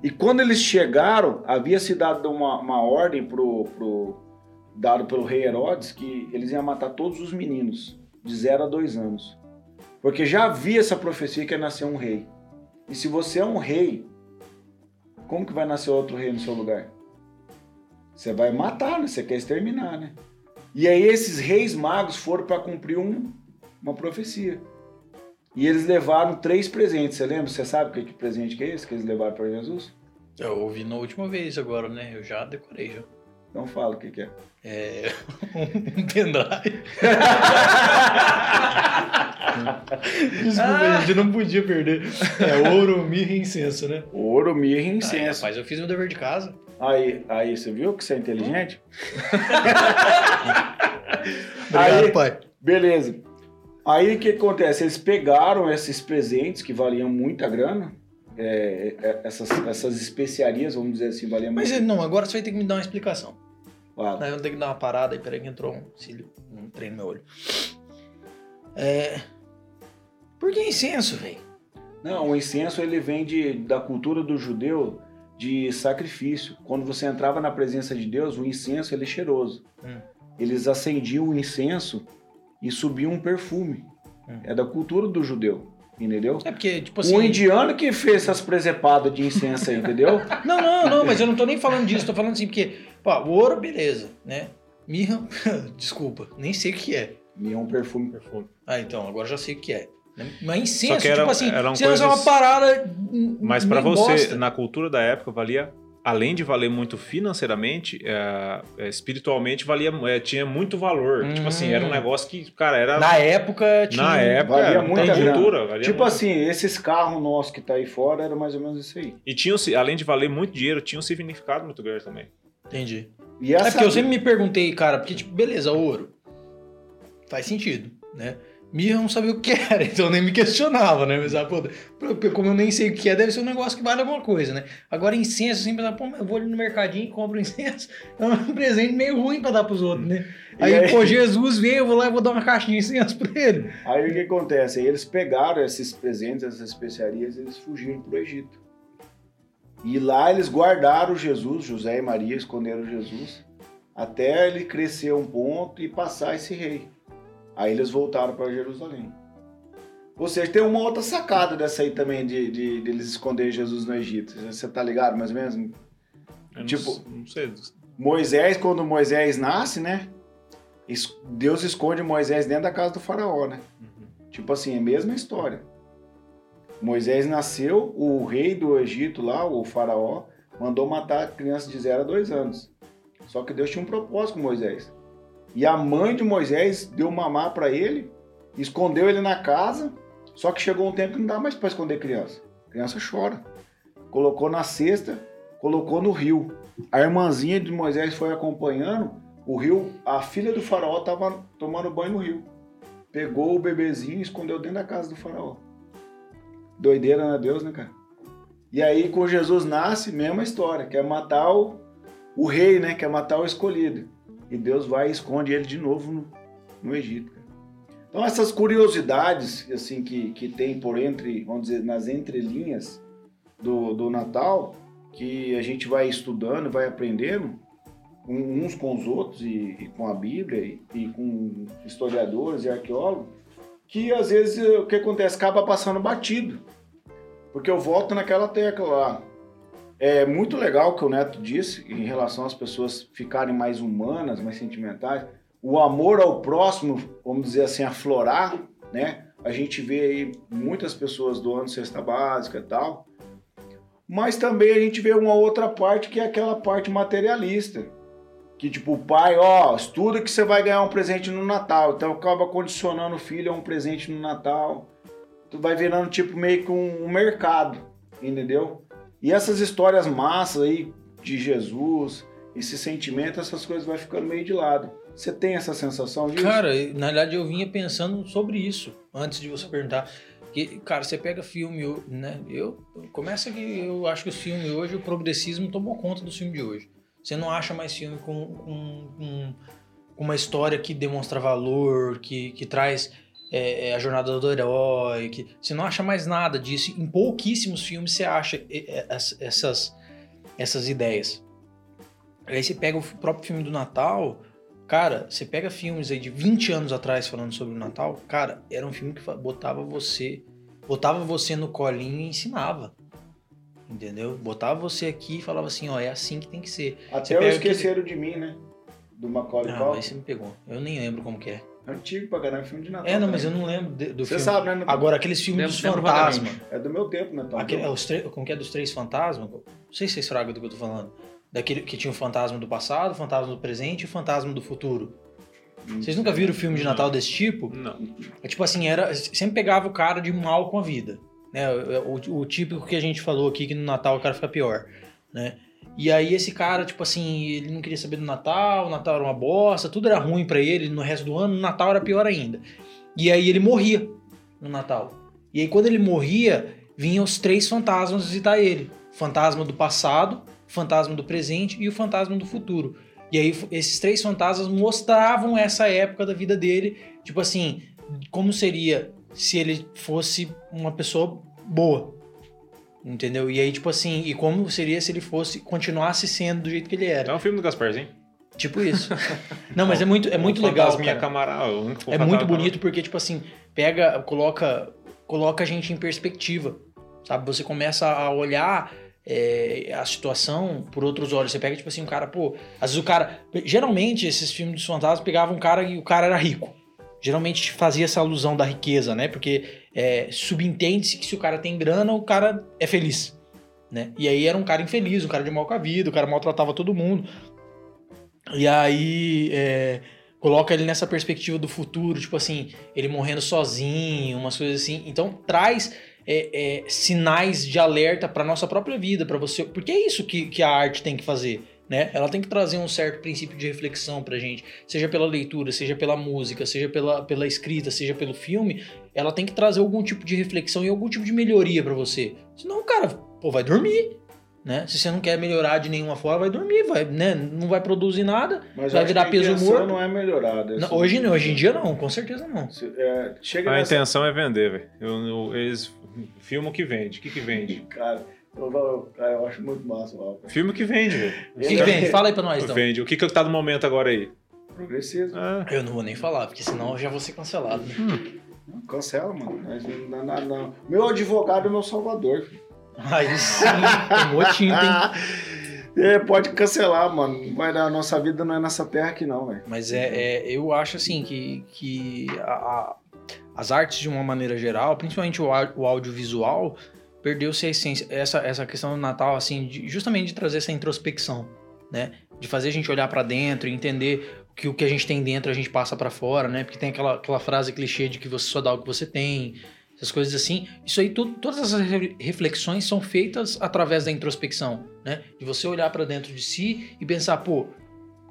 E quando eles chegaram, havia se dado uma, uma ordem pro, pro, dado pelo rei Herodes que eles iam matar todos os meninos de 0 a 2 anos. Porque já havia essa profecia que ia nascer um rei. E se você é um rei, como que vai nascer outro rei no seu lugar? Você vai matar, né? Você quer exterminar, né? E aí esses reis magos foram para cumprir um, uma profecia. E eles levaram três presentes. Você lembra? Você sabe que, que presente que é esse que eles levaram para Jesus? Eu ouvi na última vez agora, né? Eu já decorei já. Não fala o que, que é. É. um pendrive. Desculpa, a gente não podia perder. É ouro, mirra e incenso, né? Ouro, mirra e incenso. rapaz, eu fiz meu dever de casa. Aí, aí, você viu que você é inteligente? Obrigado, Aí- pai. Beleza. Aí o que acontece? Eles pegaram esses presentes que valiam muita grana, é, é, essas, essas especiarias, vamos dizer assim, valiam Mas muito. não, agora você vai ter que me dar uma explicação. Aí eu vou ter que dar uma parada aí, peraí que entrou um cílio, um trem no meu olho. É. Por que incenso, velho? Não, o incenso ele vem de, da cultura do judeu de sacrifício. Quando você entrava na presença de Deus, o incenso ele é cheiroso. Hum. Eles acendiam o incenso e subiam um perfume. Hum. É da cultura do judeu, entendeu? É porque, tipo assim. O indiano que fez essas presepadas de incenso aí, entendeu? Não, não, não, mas eu não tô nem falando disso, tô falando assim, porque, pô, o ouro, beleza, né? Mirra, desculpa, nem sei o que é. E é um perfume. Perfume. Ah, então, agora já sei o que é. Mas incenso, Só que era- tipo assim, eram incenso é uma coisas- parada. Mas pra meio você, bosta. na cultura da época, valia. Além de valer muito financeiramente, é, é, espiritualmente valia, é, tinha muito valor. Hum. Tipo assim, era um negócio que, cara, era. Na época tinha. na época, valia era muita cultura. valia Tipo muito. assim, esses carros nossos que tá aí fora era mais ou menos isso aí. E tinha, um- além de valer muito dinheiro, tinha um significado muito grande também. Entendi. E essa É porque eu sempre me perguntei, cara, porque, tipo, beleza, ouro. Faz sentido, né? Mirra não sabia o que era, então nem me questionava, né? Mas, ah, pô, como eu nem sei o que é, deve ser um negócio que vale alguma coisa, né? Agora, incenso, assim, pensar, pô, mas eu vou ali no mercadinho e compro incenso. É um presente meio ruim pra dar pros outros, né? Aí, aí? pô, Jesus veio, eu vou lá e vou dar uma caixinha de incenso pra ele. Aí o que acontece? Aí eles pegaram esses presentes, essas especiarias, eles fugiram pro Egito. E lá eles guardaram Jesus, José e Maria esconderam Jesus, até ele crescer um ponto e passar esse rei. Aí eles voltaram para Jerusalém. Ou seja, tem uma outra sacada dessa aí também de, de, de eles esconder Jesus no Egito. Você tá ligado mais ou menos? Eu Tipo- não, sei. Moisés, quando Moisés nasce, né? Deus esconde Moisés dentro da casa do faraó, né? Tipo assim, é a mesma história. Moisés nasceu, o rei do Egito lá, o faraó, mandou matar crianças de 0 a 2 anos. Só que Deus tinha um propósito com Moisés. E a mãe de Moisés deu mamar para ele, escondeu ele na casa, só que chegou um tempo que não dá mais para esconder criança. criança chora. Colocou na cesta, colocou no rio. A irmãzinha de Moisés foi acompanhando, o rio, a filha do faraó estava tomando banho no rio pegou o bebezinho e escondeu dentro da casa do faraó. Doideira, né, Deus, né, cara? E aí, com Jesus nasce, mesma história, quer matar o, o rei, né? Quer matar o escolhido. E Deus vai e esconde ele de novo no, no Egito. cara. Então, essas curiosidades, assim, que, que tem por entre, vamos dizer, nas entrelinhas do, do Natal, que a gente vai estudando, vai aprendendo, uns com os outros e, e com a Bíblia e, e com historiadores e arqueólogos, que às vezes o que acontece acaba passando batido. Porque eu volto naquela tecla lá. É muito legal o que o Neto disse em relação às pessoas ficarem mais humanas, mais sentimentais. O amor ao próximo, vamos dizer assim, aflorar, né? A gente vê aí muitas pessoas doando cesta básica e tal. Mas também a gente vê uma outra parte que é aquela parte materialista. Que tipo, o pai, ó, estuda que você vai ganhar um presente no Natal. Então acaba condicionando o filho a um presente no Natal. Tu vai virando tipo meio que um, um mercado, entendeu? E essas histórias massas aí de Jesus, esse sentimento, essas coisas vai ficando meio de lado. Você tem essa sensação disso? Cara, na verdade eu vinha pensando sobre isso antes de você perguntar. Porque, cara, você pega filme, né? Eu começa que eu acho que os filmes hoje, o progressismo tomou conta do filme de hoje. Você não acha mais filme com, com- com uma história que demonstra valor, que, que traz é, é, a jornada do herói, que você não acha mais nada disso. Em pouquíssimos filmes você acha é, é, es- essas, essas ideias. Aí você pega o próprio filme do Natal, cara, você pega filmes aí de 20 anos atrás falando sobre o Natal, cara, era um filme que botava você, botava você no colinho e ensinava. Entendeu? Botava você aqui e falava assim, ó, é assim que tem que ser. Até pega Esqueceram de Mim, né? Do Macaulay Ah, mas você me pegou. Eu nem lembro como que é. É antigo pra caramba, filme de Natal. É, não, mas eu também. não lembro de- do Você filme. sabe, né? Natal? Agora, aqueles filmes Lembro- dos fantasmas. É do meu tempo, Natal. Aquele, é os tre- como que é dos três fantasmas? Não sei se você estraga do que eu tô falando. Daquele que tinha o fantasma do passado, o fantasma do presente e o fantasma do futuro. Vocês nunca viram filme de Natal desse tipo? Não. É tipo assim, era sempre pegava o cara de mal com a vida. Né? O, o- o típico que a gente falou aqui, que no Natal o cara fica pior. Né? E aí esse cara, tipo assim, ele não queria saber do Natal, o Natal era uma bosta, tudo era ruim pra ele no resto do ano, no Natal era pior ainda. E aí ele morria no Natal. E aí quando ele morria, vinham os três fantasmas visitar ele. O fantasma do passado, o fantasma do presente e o fantasma do futuro. E aí esses três fantasmas mostravam essa época da vida dele, tipo assim, como seria se ele fosse uma pessoa boa. Entendeu? E aí, tipo assim, e como seria se ele fosse, continuasse sendo do jeito que ele era. É um filme do Gasparzinho. Tipo isso. Não, mas é muito, é muito legal. minha. Camara, É muito bonito porque, tipo assim, pega, coloca, coloca a gente em perspectiva. Sabe? Você começa a olhar é, a situação por outros olhos. Você pega, tipo assim, um cara, pô. Às vezes o cara. Geralmente, esses filmes dos fantasmas pegavam um cara e o cara era rico. Geralmente fazia essa alusão da riqueza, né? Porque é, subentende-se que se o cara tem grana, o cara é feliz. Né? E aí era um cara infeliz, um cara de mal com a vida, o cara maltratava todo mundo. E aí é, coloca ele nessa perspectiva do futuro, tipo assim, ele morrendo sozinho, umas coisas assim. Então traz é, é, sinais de alerta para nossa própria vida, para você, porque é isso que, que a arte tem que fazer. Né? Ela tem que trazer um certo princípio de reflexão pra gente, seja pela leitura, seja pela música, seja pela, pela escrita, seja pelo filme, ela tem que trazer algum tipo de reflexão e algum tipo de melhoria pra você. Senão o cara, pô, vai dormir, né? Se você não quer melhorar de nenhuma forma, vai dormir, vai, né? Não vai produzir nada. Mas vai virar peso intenção morto. não é melhorada. Não, hoje, não, hoje em dia não, com certeza não. Se- é, chega A nessa... intenção é vender, velho. Eles filmam o que vende. O que, que vende? Cara, eu, eu- cara, eu acho muito massa o álbum. Filme que vende, velho. O que, que vem? Fala aí pra nós, então. Vende. O que, que tá no momento agora aí? Progressismo. Ah, Eu não vou nem falar, porque senão eu já vou ser cancelado. né? Não, Cancela, mano. Mas não, não, não. Meu advogado é meu salvador. filho. Aí sim, tem motinho, tem. É, pode cancelar, mano. Não Vai dar, nossa vida não é nessa terra aqui, não, velho. Mas é, é- eu acho assim que, que a- a- as artes de uma maneira geral, principalmente o, o audiovisual, perdeu-se a essência. Essa, essa questão do Natal, assim, de- justamente de trazer essa introspecção, né? De fazer a gente olhar pra dentro e entender que o que a gente tem dentro a gente passa pra fora, né? Porque tem aquela, aquela frase clichê de que você só dá o que você tem, essas coisas assim. Isso aí, tudo, todas essas re- reflexões são feitas através da introspecção, né? De você olhar pra dentro de si e pensar, pô,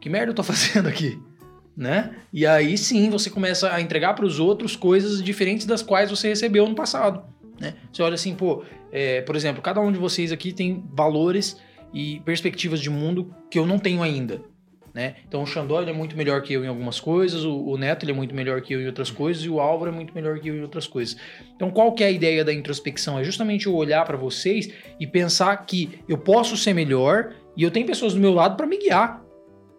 que merda eu tô fazendo aqui? Né? E aí sim você começa a entregar para os outros coisas diferentes das quais você recebeu no passado. Né? Você olha assim, pô, é, por exemplo, cada um de vocês aqui tem valores e perspectivas de mundo que eu não tenho ainda. Né? Então o Xandó é muito melhor que eu em algumas coisas, o, o Neto é muito melhor que eu em outras coisas e o Álvaro é muito melhor que eu em outras coisas. Então qual que é a ideia da introspecção? É justamente eu olhar para vocês e pensar que eu posso ser melhor e eu tenho pessoas do meu lado para me guiar.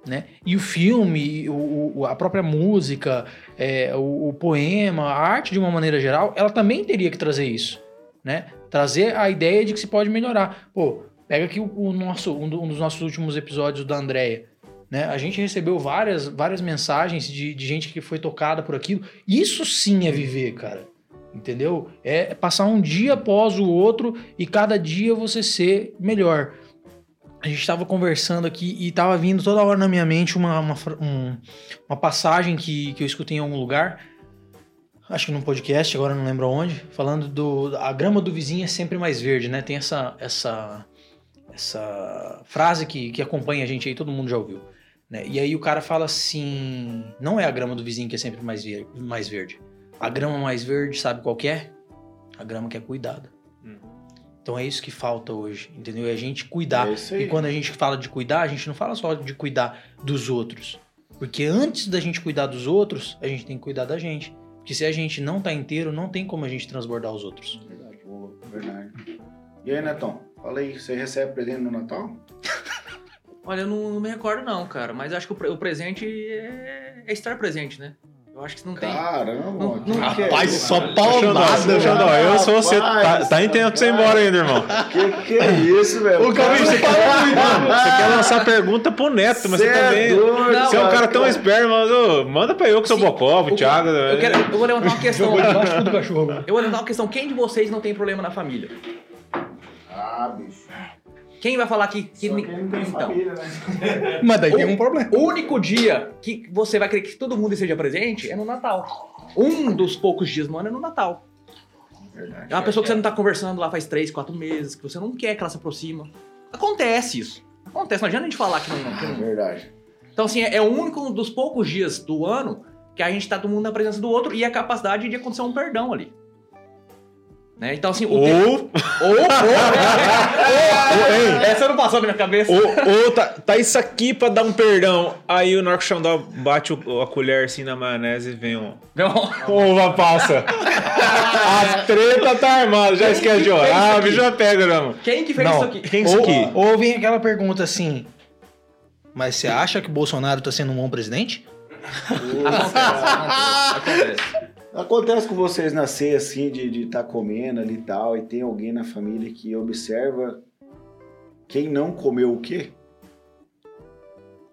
Né? E o filme, o, o- a própria música, é, o, o poema, a arte de uma maneira geral, ela também teria que trazer isso, né? Trazer a ideia de que se pode melhorar. Pô, pega aqui o, nosso, um, um dos nossos últimos episódios da Andrea, né? A gente recebeu várias, várias mensagens de, de gente que foi tocada por aquilo. Isso sim é viver, cara. Entendeu? É passar um dia após o outro e cada dia você ser melhor a gente estava conversando aqui e estava vindo toda hora na minha mente uma, uma, um- uma passagem que, que eu escutei em algum lugar, acho que num podcast, agora não lembro onde, falando do a grama do vizinho é sempre mais verde, né? Tem essa essa essa frase que, que acompanha a gente aí, todo mundo já ouviu. Né? E aí o cara fala assim: não é a grama do vizinho que é sempre mais, ver, mais verde. A grama mais verde, sabe qual é? A grama que é cuidada. Então é isso que falta hoje, entendeu? É a gente cuidar. É. E quando a gente fala de cuidar, a gente não fala só de cuidar dos outros. Porque antes da gente cuidar dos outros, a gente tem que cuidar da gente. Porque se a gente não tá inteiro, não tem como a gente transbordar os outros. Verdade, boa, verdade. E aí, Netão? Fala aí, você recebe presente no Natal? Olha, eu não, não me recordo não, cara. Mas acho que o, o presente é, é estar presente, né? Eu acho que não tem. Caramba, Não- não- Rapaz, só mano? paulada, Xandó, eu sou você. Tá, tá em tempo você ir embora ainda, irmão. Que que é isso, velho? Ô, Calvin, você Você quer lançar pergunta pro Neto, mas você Cê é também. Você é um cara tão cara. esperto, mas ô, manda pra eu que sou. Bocó, O- Thiago. Eu, quero, eu vou levantar uma questão. Jogou debaixo do cachorro agora. Eu vou levantar uma questão. Quem de vocês não tem problema na família? Ah, bicho. Quem vai falar que. que não tem então, família, né? Mas daí tem um problema. o único dia que você vai querer que todo mundo esteja presente é no Natal. Um dos poucos dias no ano é no Natal. Verdade. É uma pessoa que você não tá conversando lá faz três, quatro meses, que você não quer que ela se aproxima. Acontece isso. Acontece, não adianta a gente falar que não. que não- Verdade. Então, assim, é o único dos poucos dias do ano que a gente tá todo mundo na presença do outro e a capacidade de acontecer um perdão ali. Né? Então, assim, o Ou, tempo- Ou, ou, ei, Essa não passou na minha cabeça. ou, ou tá, tá isso aqui pra dar um perdão. Aí o Narco Xandó bate o- a colher assim na maionese e vem um. Não. Uva passa. A treta tá armada, já esquece de orar, o bicho já pega, não. Quem que fez Não. isso aqui? Quem isso Ou, aqui? ou vem aquela pergunta assim: Mas você acha que o Bolsonaro tá sendo um bom presidente? Acontece, acontece, acontece. Com vocês nascer assim, de estar comendo ali e tal, e tem alguém na família que observa quem não comeu o quê?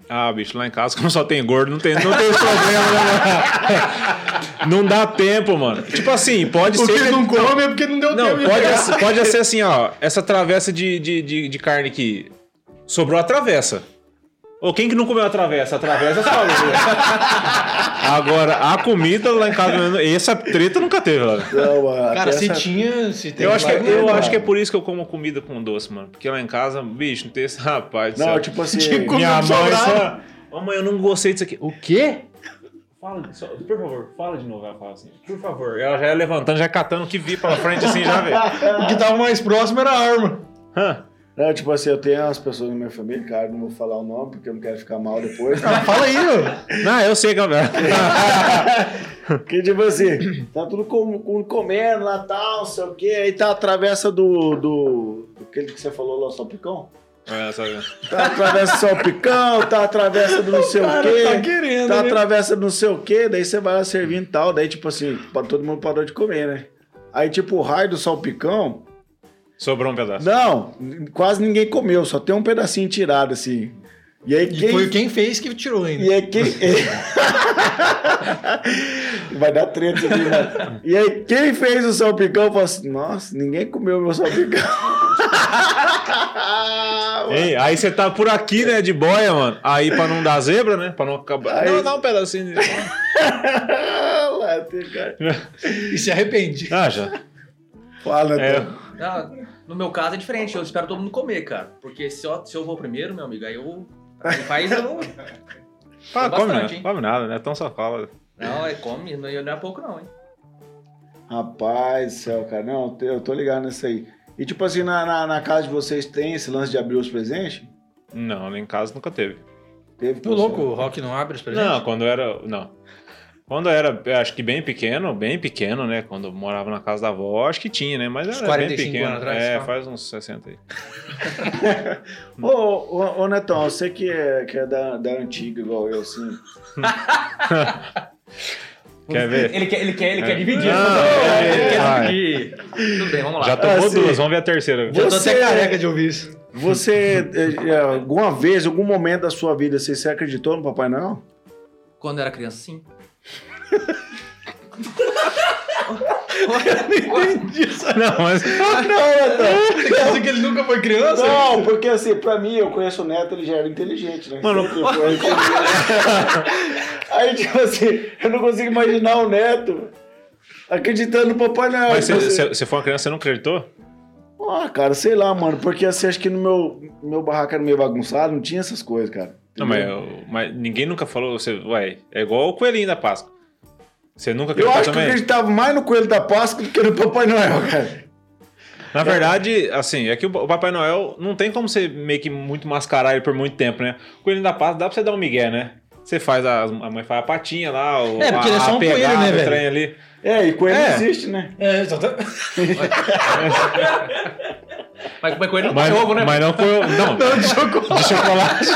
Ah, bicho, lá em casa, como só tem gordo, não tem, não tem problema, né? Não dá tempo, mano. Tipo assim, pode ser. que- come é porque não deu Não, pode, pode ser assim, ó. Essa travessa de, de, de, de carne aqui. Sobrou a travessa. Ô, quem que não comeu a travessa? A travessa é só. Agora, a comida lá em casa, essa treta nunca teve, lá. Não, a- Cara, se essa- tinha. Se teve Eu acho, que, lá- eu não, acho que é mano. por isso que eu como comida com doce, mano. Porque lá em casa, bicho, não tem esse rapaz. Não, céu. tipo assim. Tipo, Minha mãe só. Ô, mãe, eu não gostei disso aqui. O quê? Fala, só- por favor, fala de novo. Ela fala assim, por favor. Ela já ia levantando, já catando o que vi pela frente assim, já, velho. O que tava mais próximo era a arma. Hã? Não, tipo assim, eu tenho umas pessoas na minha família, cara, não vou falar o nome porque eu não quero ficar mal depois. Fala aí, ó. Não, eu sei, galera. Que tipo assim, tá tudo com, com- comendo lá tal, não sei o quê, aí tá a travessa do. do. aquele que você falou lá, o salpicão. É, sabe? Tá a travessa do salpicão, tá a travessa do não sei o quê. tá querendo, Tá a né? travessa do não sei o quê, daí você vai lá servindo e tal, daí tipo assim, todo mundo parou de comer, né? Aí tipo o raio do salpicão, Sobrou um pedaço. não, quase ninguém comeu, só tem um pedacinho tirado assim. E aí E quem foi quem fez que tirou ainda. E aí quem. Vai dar treta aqui, né? E aí quem fez o salpicão falou assim: Nossa, ninguém comeu meu salpicão. Ei, aí você tá por aqui, né, de boia, mano. Aí pra não dar zebra, né? Pra não acabar. Aí- Não, dá um pedacinho. de-. E se arrepende. Ah, já. Fala, É. então. Não, no meu caso é diferente, eu espero todo mundo comer, cara. Porque se eu, se eu vou primeiro, meu amigo, aí eu. Aí faz eu. Fala, Bastante, come, né? hein? Come nada, né? Então só fala. Não, é come, não não é pouco não, hein? Rapaz do céu, cara. Não, eu tô ligado nisso aí. E tipo assim, na, na, na casa de vocês tem esse lance de abrir os presentes? Não, lá em casa nunca teve. Teve Tô louco, o Rock não abre os presentes? Não, quando era. Não. Quando eu era, eu acho que bem pequeno, bem pequeno, né? Quando eu morava na casa da avó, acho que tinha, né? Mas era 45 bem pequeno. anos atrás, é, tá? faz uns 60 aí. Ô, ô, ô, Netão, você que é, que é da, da antiga, igual eu, assim. Quer ver? Ele quer, ele quer, ele É. quer dividir. Não, ele é, quer vai. dividir. Tudo bem, vamos lá. Já tomou Ah, sim. duas, vamos ver a terceira. Já tô Você- até careca de ouvir isso. Você, é, é, alguma vez, algum momento da sua vida, você, você acreditou no Papai Noel? Quando eu era criança, sim. Não, mas. Não, Netão. Você quer dizer que ele nunca foi criança? Não, porque assim, pra mim, eu conheço o Neto, ele já era inteligente, né? Mano, inteligente. Aí, tipo assim, eu não consigo imaginar o Neto acreditando no Papai Noel. Mas Tipo você, foi uma criança, você não acreditou? Ah, cara, sei lá, mano, porque assim, acho que no meu, meu barraco era meio bagunçado, não tinha essas coisas, cara. Não, mas, Entendeu? eu- mas ninguém nunca falou, você, ué, é igual o coelhinho da Páscoa. Você nunca Eu acreditou acho que eu também? acreditava mais no Coelho da Páscoa do que no Papai Noel, cara. Na verdade, assim, é que o Papai Noel não tem como você meio que muito mascarar ele por muito tempo, né? O Coelho da Páscoa dá pra você dar um migué, né? Você faz a, a mãe faz a patinha lá, o, É, porque a, ele é só a um coelho, pegada, né, o velho? trem ali. É, e coelho É. não existe, né? É, exatamente. Mas, mas com ele não Mas, ovo, né? mas não coelho. Não, de chocolate. De chocolate.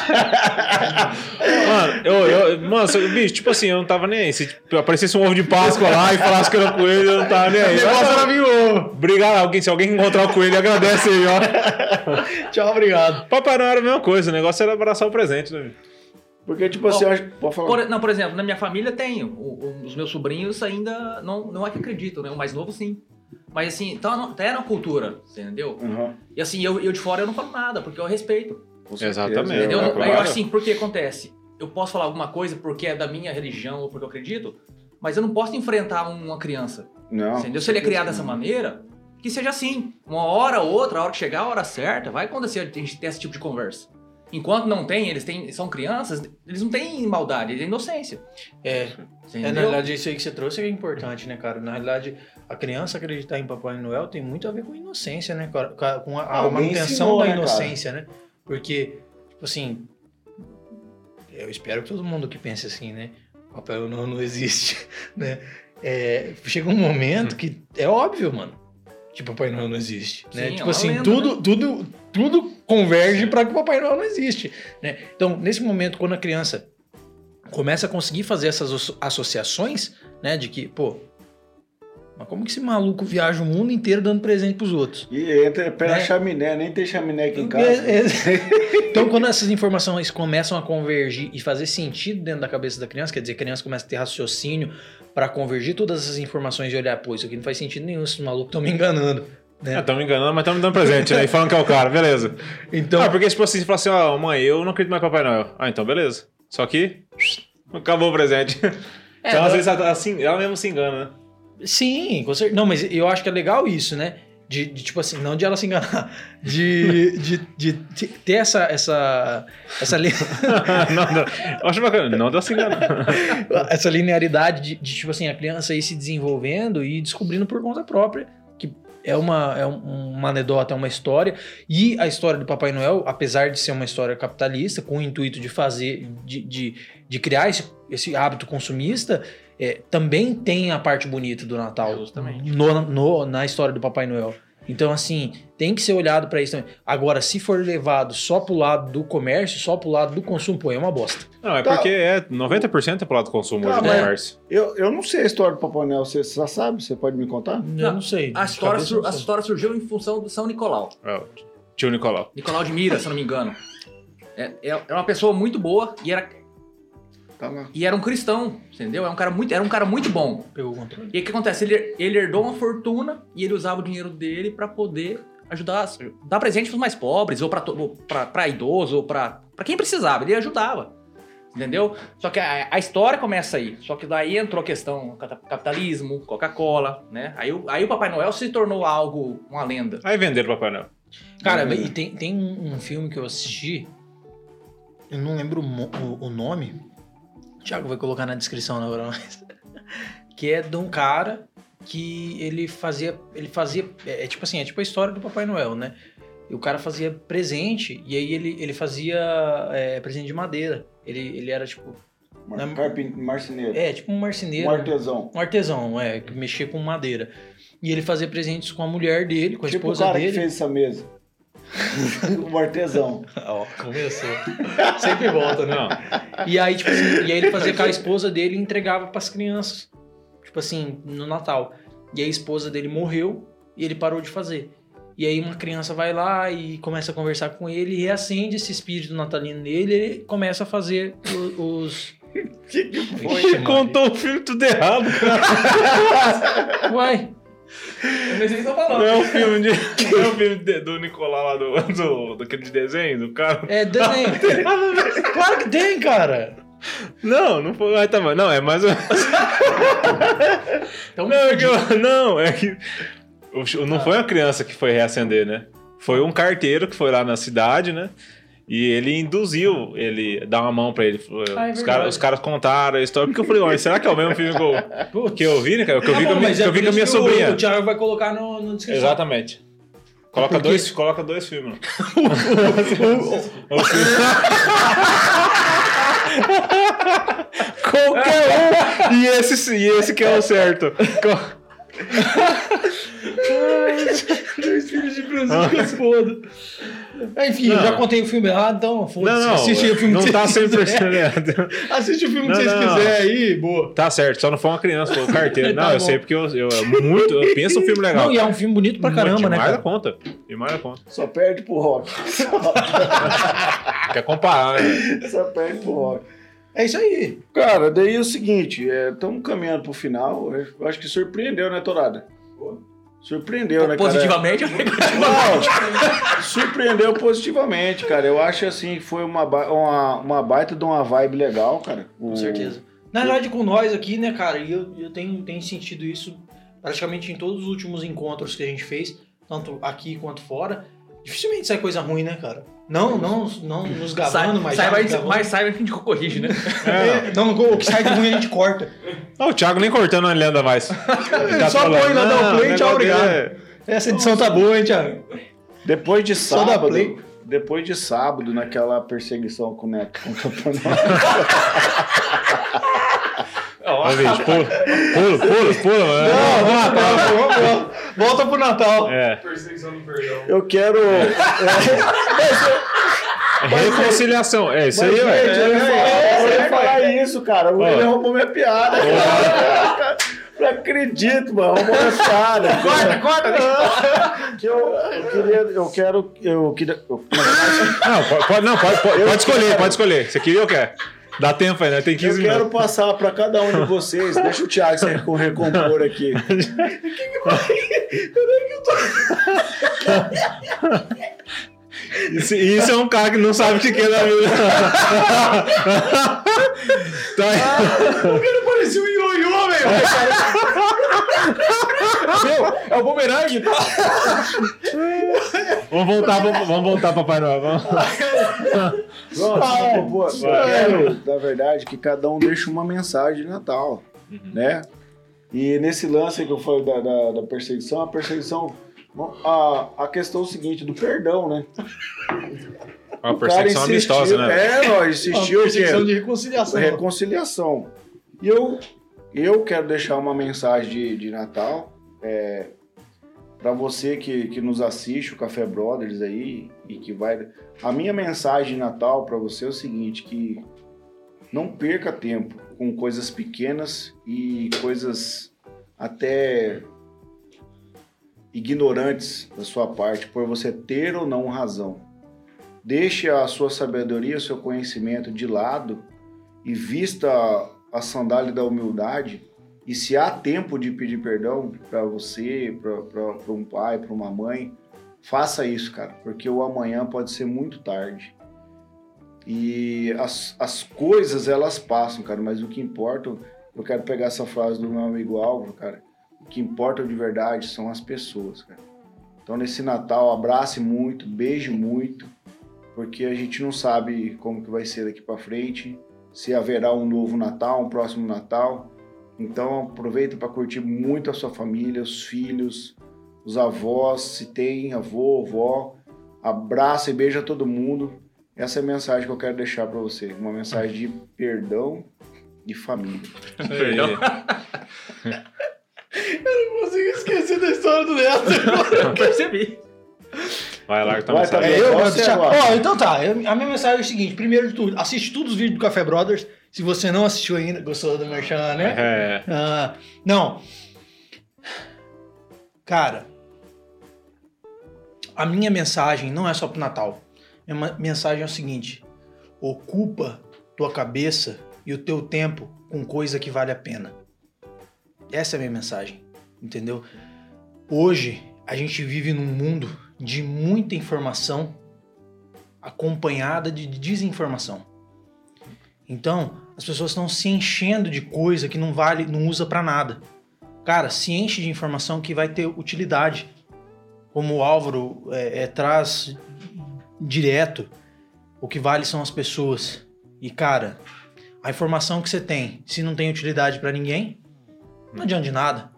mano, eu, eu, mano, bicho, tipo assim, eu não tava nem aí. Se tipo, aparecesse um ovo de Páscoa lá e falasse que era um coelho, eu não tava nem aí. O negócio era vir ovo. Obrigado, alguém, se alguém encontrar o coelho, agradece aí, ó. Tchau, obrigado. Papai Noel era a mesma coisa, o negócio era abraçar o presente, né? Porque, tipo assim, eu acho... Pode falar. Por- não, por exemplo, na minha família tem. Os meus sobrinhos ainda não, não é que acreditam, né? O mais novo sim. Mas assim, tá, no- tá na cultura, entendeu? Uhum. E assim, eu, eu de fora eu não falo nada, porque eu respeito. Exatamente. Entendeu? é, Aí claro. acho assim, porque acontece? Eu posso falar alguma coisa porque é da minha religião ou porque eu acredito, mas eu não posso enfrentar uma criança. Não. entendeu? Se ele é criado dessa maneira, que seja assim. Uma hora ou outra, a hora que chegar a hora certa, vai acontecer a gente ter esse tipo de conversa. Enquanto não tem, eles têm, são crianças, eles não têm maldade, eles têm inocência. É, Você é, na entendeu? realidade, isso aí que você trouxe é importante, né, cara? Na realidade, a criança acreditar em Papai Noel tem muito a ver com inocência, né? Com a, a- manutenção ensinou, da né, cara? inocência, né? Porque, tipo assim, eu espero que todo mundo que pense assim, né? Papai Noel não existe, né? É, chega um momento que é óbvio, mano. Que Papai Noel não existe, né? Sim, é tipo assim, lenda, tudo, tudo, tudo converge para que o Papai Noel não existe, né? Então, nesse momento, quando a criança começa a conseguir fazer essas asso- associações, né? De que, pô, mas como que esse maluco viaja o mundo inteiro dando presente pros outros? E entra pela Né? chaminé, nem tem chaminé aqui em casa. É, é. então, quando essas informações começam a convergir e fazer sentido dentro da cabeça da criança, quer dizer, a criança começa a ter raciocínio para convergir todas essas informações e olhar, pô, isso aqui não faz sentido nenhum, esses malucos estão me enganando. Né? É, tão me enganando, mas tão me dando presente, né? E falando que é o cara, beleza. Então, ah, porque tipo assim, você fala assim, ó, mãe, eu não acredito mais em Papai Noel. Ah, então beleza. Só que acabou o presente. É, então, às vezes, assim, ela mesmo se engana, né? Sim, com certeza. Não, mas eu acho que é legal isso, né? De, de, tipo assim, não de ela se enganar, de, de, de te- ter essa, essa, essa, li- não, não. Eu acho bacana, não dá se enganar. essa linearidade de, de, tipo assim, a criança ir se desenvolvendo e descobrindo por conta própria, que é uma, é um- uma anedota, é uma história. E a história do Papai Noel, apesar de ser uma história capitalista, com o intuito de fazer, de, de, de criar esse, esse hábito consumista, é, também tem a parte bonita do Natal Justamente. no, no- na história do Papai Noel. Então, assim, tem que ser olhado pra isso também. Agora, se for levado só pro lado do comércio, só pro lado do consumo, pô, é uma bosta. Não, é Tá. porque é 90% é pro lado do consumo Tá, hoje do mas- comércio. Eu, eu não sei a história do Papai Noel, você já sabe? Você pode me contar? Eu Não, não sei. A história, sur- não a história surgiu em função do São Nicolau. É, tio Nicolau. Nicolau de Mira, se eu não me engano. É, é, é uma pessoa muito boa e era, Tá lá. e era um cristão, entendeu? Era um cara muito, era um cara muito bom. Pegou o controle. E o que acontece? Ele, ele herdou uma fortuna e ele usava o dinheiro dele pra poder ajudar, dar presente pros mais pobres, ou pra, to- ou pra, pra idoso, ou pra, pra quem precisava. Ele ajudava. Entendeu? Só que a, a história começa aí. Só que daí entrou a questão capitalismo, Coca-Cola, né? Aí, o- aí o Papai Noel se tornou algo, uma lenda. Aí venderam o Papai Noel. Cara, e tem, tem um, filme que eu assisti, eu não lembro o- o nome, o Thiago vai colocar na descrição na hora, mas... que é de um cara que ele fazia, ele fazia, é, é tipo assim, é tipo a história do Papai Noel, né? E o cara fazia presente, e aí ele, ele fazia é, presente de madeira. Ele, ele era tipo, Mar Não- carpin- marceneiro. é, tipo um marceneiro. um artesão. Um artesão, é, que mexia com madeira. E ele fazia presentes com a mulher dele, com a Tipo o esposa cara dele. que fez essa mesa. O artesão. Ó, começou. Sempre volta, né? Não, E aí, tipo assim, e aí ele fazia com a esposa dele e entregava pras crianças. Tipo assim, no Natal. E aí a esposa dele morreu e ele parou de fazer. E aí uma criança vai lá e começa a conversar com ele e reacende esse espírito natalino nele e ele começa a fazer os... Que que foi? Ixi, contou o filme tudo errado, cara. Uai, Eu não sei o que Não falando. é um filme, de, não é um filme de- do Nicolau lá, do, do, daquele de desenho, do cara. é desenho. claro que tem, cara. Não, não foi. Ah, tá. Não, é mais. um- Então, Não, é que, eu- não, é que. Não foi uma criança que foi reacender, né? Foi um carteiro que foi lá na cidade, né? E ele induziu ele, dar uma mão pra ele. Ah, é os, caras, os caras contaram a história. Porque eu falei, olha, será que é o mesmo filme que eu, que eu vi, né, cara? Que eu vi, Tá com, a bom, minha, que é eu vi com a minha que o- sobrinha. O Thiago vai colocar no, no descrição. Exatamente. Coloca, Porque- dois, coloca dois filmes. Qualquer um. E esse, e esse que é o certo. Dois filhos de Francisco é foda. Enfim, eu Não. já contei o filme errado, então foda-se. Não, não. Assiste o filme não que tá vocês 100% quiserem. errado. Assiste o filme que Não, vocês não. quiserem aí, boa. Tá certo, só não foi uma criança, foi o carteiro. Tá Não, eu sei porque eu, eu, eu muito. Eu penso um filme legal. Não, e é um filme bonito pra caramba, né, Demais da conta. Demais da conta. Só perde pro rock. Quer comparar, né? Só perde pro rock. É isso aí. Cara, daí é o seguinte, estamos caminhando pro final. Eu acho que surpreendeu, né, Torada? Surpreendeu, né, cara? Positivamente, Não, surpreendeu positivamente, cara. Eu acho assim, foi uma, uma, uma baita de uma vibe legal, cara. Com certeza. Na verdade, com nós aqui, né, cara, e eu, eu tenho, tenho sentido isso praticamente em todos os últimos encontros que a gente fez, tanto aqui quanto fora. Dificilmente sai coisa ruim, né, cara? Não, não, não nos gabando, mas já saiba, nos gabando. mas saiba que a gente corrige, né? É, Não, o que sai de ruim a gente corta. não, o Thiago nem cortando a lenda mais. Ele tá Só põe lá, dá o "Não, play, tchau, obrigado." é- Essa edição tá boa, hein, Thiago? Depois de Só dá sábado, play. depois de sábado, naquela perseguição com o Neto com o campeonato. Ó, gente, pula, pula, pula, pula, mano. Não, vamos Natal, vamos, vamos. Volta pro Natal. É, Perseguição do perdão. Eu quero. reconciliação. É isso aí, Mas, velho. gente, eu ia falar- eu ia falar isso, cara. Ele roubou minha piada. cara. Não acredito, mano. Roubou minha piada. Corta, corta. Que eu, eu queria. Eu quero. Eu queria. eu- Não, pode, pode- não, pode, pode, pode escolher, pode escolher. Você queria ou quer? Dá tempo ainda, tem Eu 15 quero minutos. passar para cada um de vocês. Deixa o Thiago se recom- recompor aqui. Isso, isso é um cara que não sabe o que é da vida. Tá aí. Parecia um ioiô, velho. Meu, é o bumerangue, tá? Vamos voltar, vamos, vamos voltar, Papai Noel. Vamos. Recompor. Eu quero, na verdade, que cada um deixe uma mensagem de Natal, né? E nesse lance que eu falei da, da, da perseguição, a perseguição. A, a questão é o seguinte, do perdão, né? Uma O cara perseguição insistiu- amistosa, né? É, ó, insistiu Uma que perseguição de reconciliação. reconciliação. E eu, eu quero deixar uma mensagem de, de Natal é, para você que, que nos assiste, o Café Brothers aí, e que vai. A minha mensagem de Natal para você é o seguinte: que não perca tempo com coisas pequenas e coisas até ignorantes da sua parte, por você ter ou não razão. Deixe a sua sabedoria, o seu conhecimento de lado e vista a sandália da humildade. E se há tempo de pedir perdão para você, para um pai, para uma mãe, faça isso, cara, porque o amanhã pode ser muito tarde. E as, as coisas elas passam, cara, mas o que importa, eu quero pegar essa frase do meu amigo Álvaro, cara, que importa de verdade são as pessoas, cara. Então nesse Natal, abrace muito, beije muito, porque a gente não sabe como que vai ser daqui para frente, se haverá um novo Natal, um próximo Natal. Então aproveita para curtir muito a sua família, os filhos, os avós, se tem avô, avó, abraça e beija todo mundo. Essa é a mensagem que eu quero deixar para você, uma mensagem de perdão e família. Perdão. Não consigo esquecer da história do Neto. Eu percebi. Vai lá que tá Vai, mensagem. tá É eu? Qual Mas você deixa- agora? Ó, então tá. eu- a minha mensagem é o seguinte: primeiro de tudo, assiste todos os vídeos do Café Brothers. Se você não assistiu ainda, gostou do Merchan, né? É, Ah, não. Cara, a minha mensagem não é só pro Natal. Minha ma- mensagem é o seguinte: ocupa tua cabeça e o teu tempo com coisa que vale a pena. Essa é a minha mensagem, entendeu? Hoje a gente vive num mundo de muita informação acompanhada de desinformação. Então, as pessoas estão se enchendo de coisa que não vale, não usa pra nada. Cara, se enche de informação que vai ter utilidade. Como o Álvaro é, é, traz direto. O que vale são as pessoas. E, cara, a informação que você tem, se não tem utilidade pra ninguém, não adianta de nada.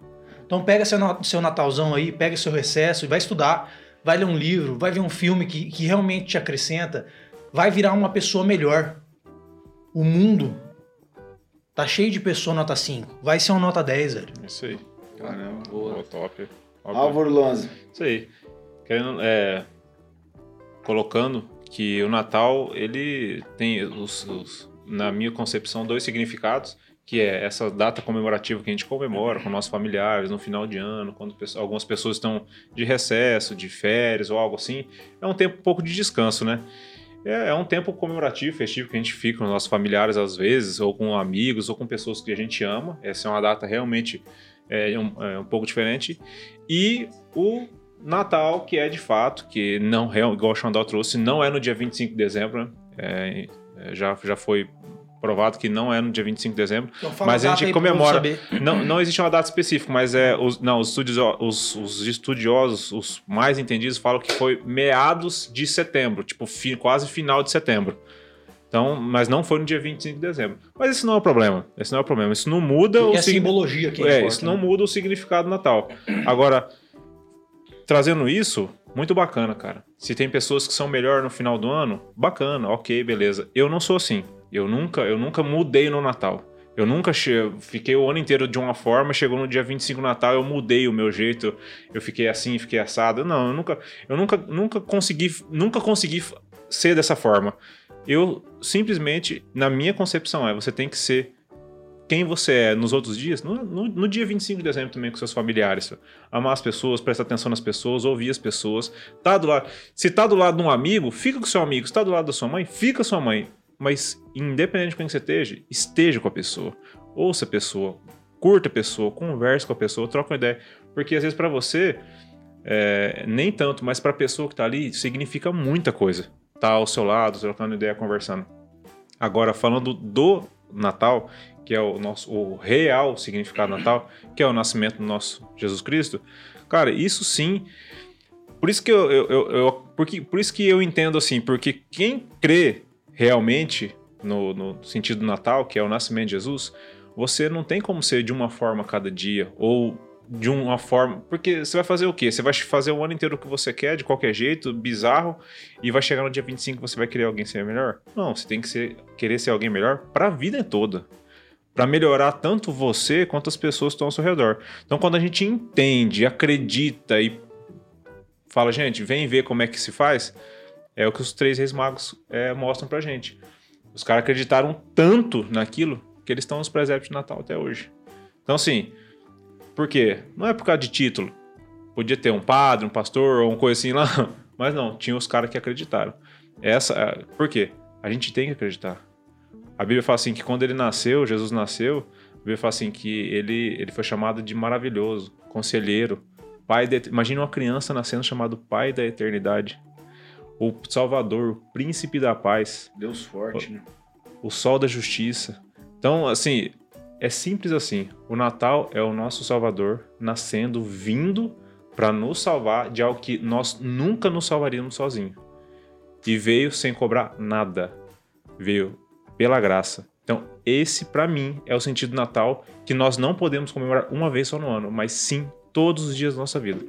Então pega seu, seu Natalzão aí, pega seu recesso e vai estudar, vai ler um livro, vai ver um filme que, que realmente te acrescenta, vai virar uma pessoa melhor. O mundo tá cheio de pessoa nota 5, vai ser uma nota 10, velho. Isso aí. Caramba. Boa, top. Top. Álvaro Lanza. Isso aí. Querendo, é, colocando que o Natal, ele tem, os, os- na minha concepção, dois significados, que é essa data comemorativa que a gente comemora com nossos familiares no final de ano, quando algumas pessoas estão de recesso, de férias ou algo assim. É um tempo um pouco de descanso, né? É, é um tempo comemorativo, festivo, que a gente fica com nossos familiares às vezes, ou com amigos, ou com pessoas que a gente ama. Essa é uma data realmente é, um, é um pouco diferente. E o Natal, que é de fato, que não é, igual o Xandal trouxe, não é no dia 25 de dezembro, né? É, é, já, já foi provado que não é no dia 25 de dezembro. Então fala Mas a gente comemora. Não, não existe uma data específica, mas é os, não, os, estudio- os- os estudiosos, os mais entendidos, falam que foi meados de setembro, tipo fi- quase final de setembro. Então, mas não foi no dia 25 de dezembro. Mas isso não é o problema. Esse não é o problema. Isso não muda Porque o é signi- simbologia que é, importa, isso não né? muda o significado do Natal. Agora, trazendo isso, muito bacana, cara. Se tem pessoas que são melhor no final do ano, bacana, ok, beleza. Eu não sou assim. Eu nunca, eu nunca mudei no Natal. Eu nunca fiquei o ano inteiro de uma forma, chegou no dia 25 do Natal, eu mudei o meu jeito, eu fiquei assim, fiquei assado. Não, eu nunca, eu nunca, nunca consegui, nunca consegui ser dessa forma. Eu simplesmente, na minha concepção, é você tem que ser quem você é nos outros dias, no, no, no dia 25 de dezembro também com seus familiares. Amar as pessoas, prestar atenção nas pessoas, ouvir as pessoas. Tá do lado, se tá do lado de um amigo, fica com seu amigo. Se tá do lado da sua mãe, fica com sua mãe. Mas, independente de quem você esteja, esteja com a pessoa. Ouça a pessoa, curta a pessoa, converse com a pessoa, troca uma ideia. Porque às vezes pra você, é, nem tanto, mas pra pessoa que tá ali, significa muita coisa. Tá ao seu lado, trocando ideia, conversando. Agora, falando do Natal, que é o nosso o real significado do Natal, que é o nascimento do nosso Jesus Cristo, cara, isso sim. Por isso que eu, eu, eu, eu- porque, por isso que eu entendo assim, porque quem crê realmente no, no sentido do Natal, que é o nascimento de Jesus, você não tem como ser de uma forma cada dia ou de uma forma, porque você vai fazer o quê? Você vai fazer o ano inteiro o que você quer, de qualquer jeito, bizarro, e vai chegar no dia 25 você vai querer alguém ser melhor? Não, você tem que ser, querer ser alguém melhor para a vida toda. Para melhorar tanto você quanto as pessoas que estão ao seu redor. Então, quando a gente entende, acredita e fala, gente, vem ver como é que se faz, é o que os três reis magos é, mostram pra gente. Os caras acreditaram tanto naquilo que eles estão nos presépios de Natal até hoje. Então, assim, por quê? Não é por causa de título. Podia ter um padre, um pastor ou uma coisa assim lá. Mas não, tinha os caras que acreditaram. Essa, é- por quê? A gente tem que acreditar. A Bíblia fala assim que quando ele nasceu, Jesus nasceu, a Bíblia fala assim que ele, ele foi chamado de maravilhoso, conselheiro, pai da, imagina uma criança nascendo chamado pai da eternidade, o salvador, o príncipe da paz, Deus forte, né? o sol da justiça. Então, assim, é simples assim. O Natal é o nosso Salvador nascendo, vindo para nos salvar de algo que nós nunca nos salvaríamos sozinhos. E veio sem cobrar nada. Veio pela graça. Então, esse para mim é o sentido do Natal que nós não podemos comemorar uma vez só no ano, mas sim todos os dias da nossa vida.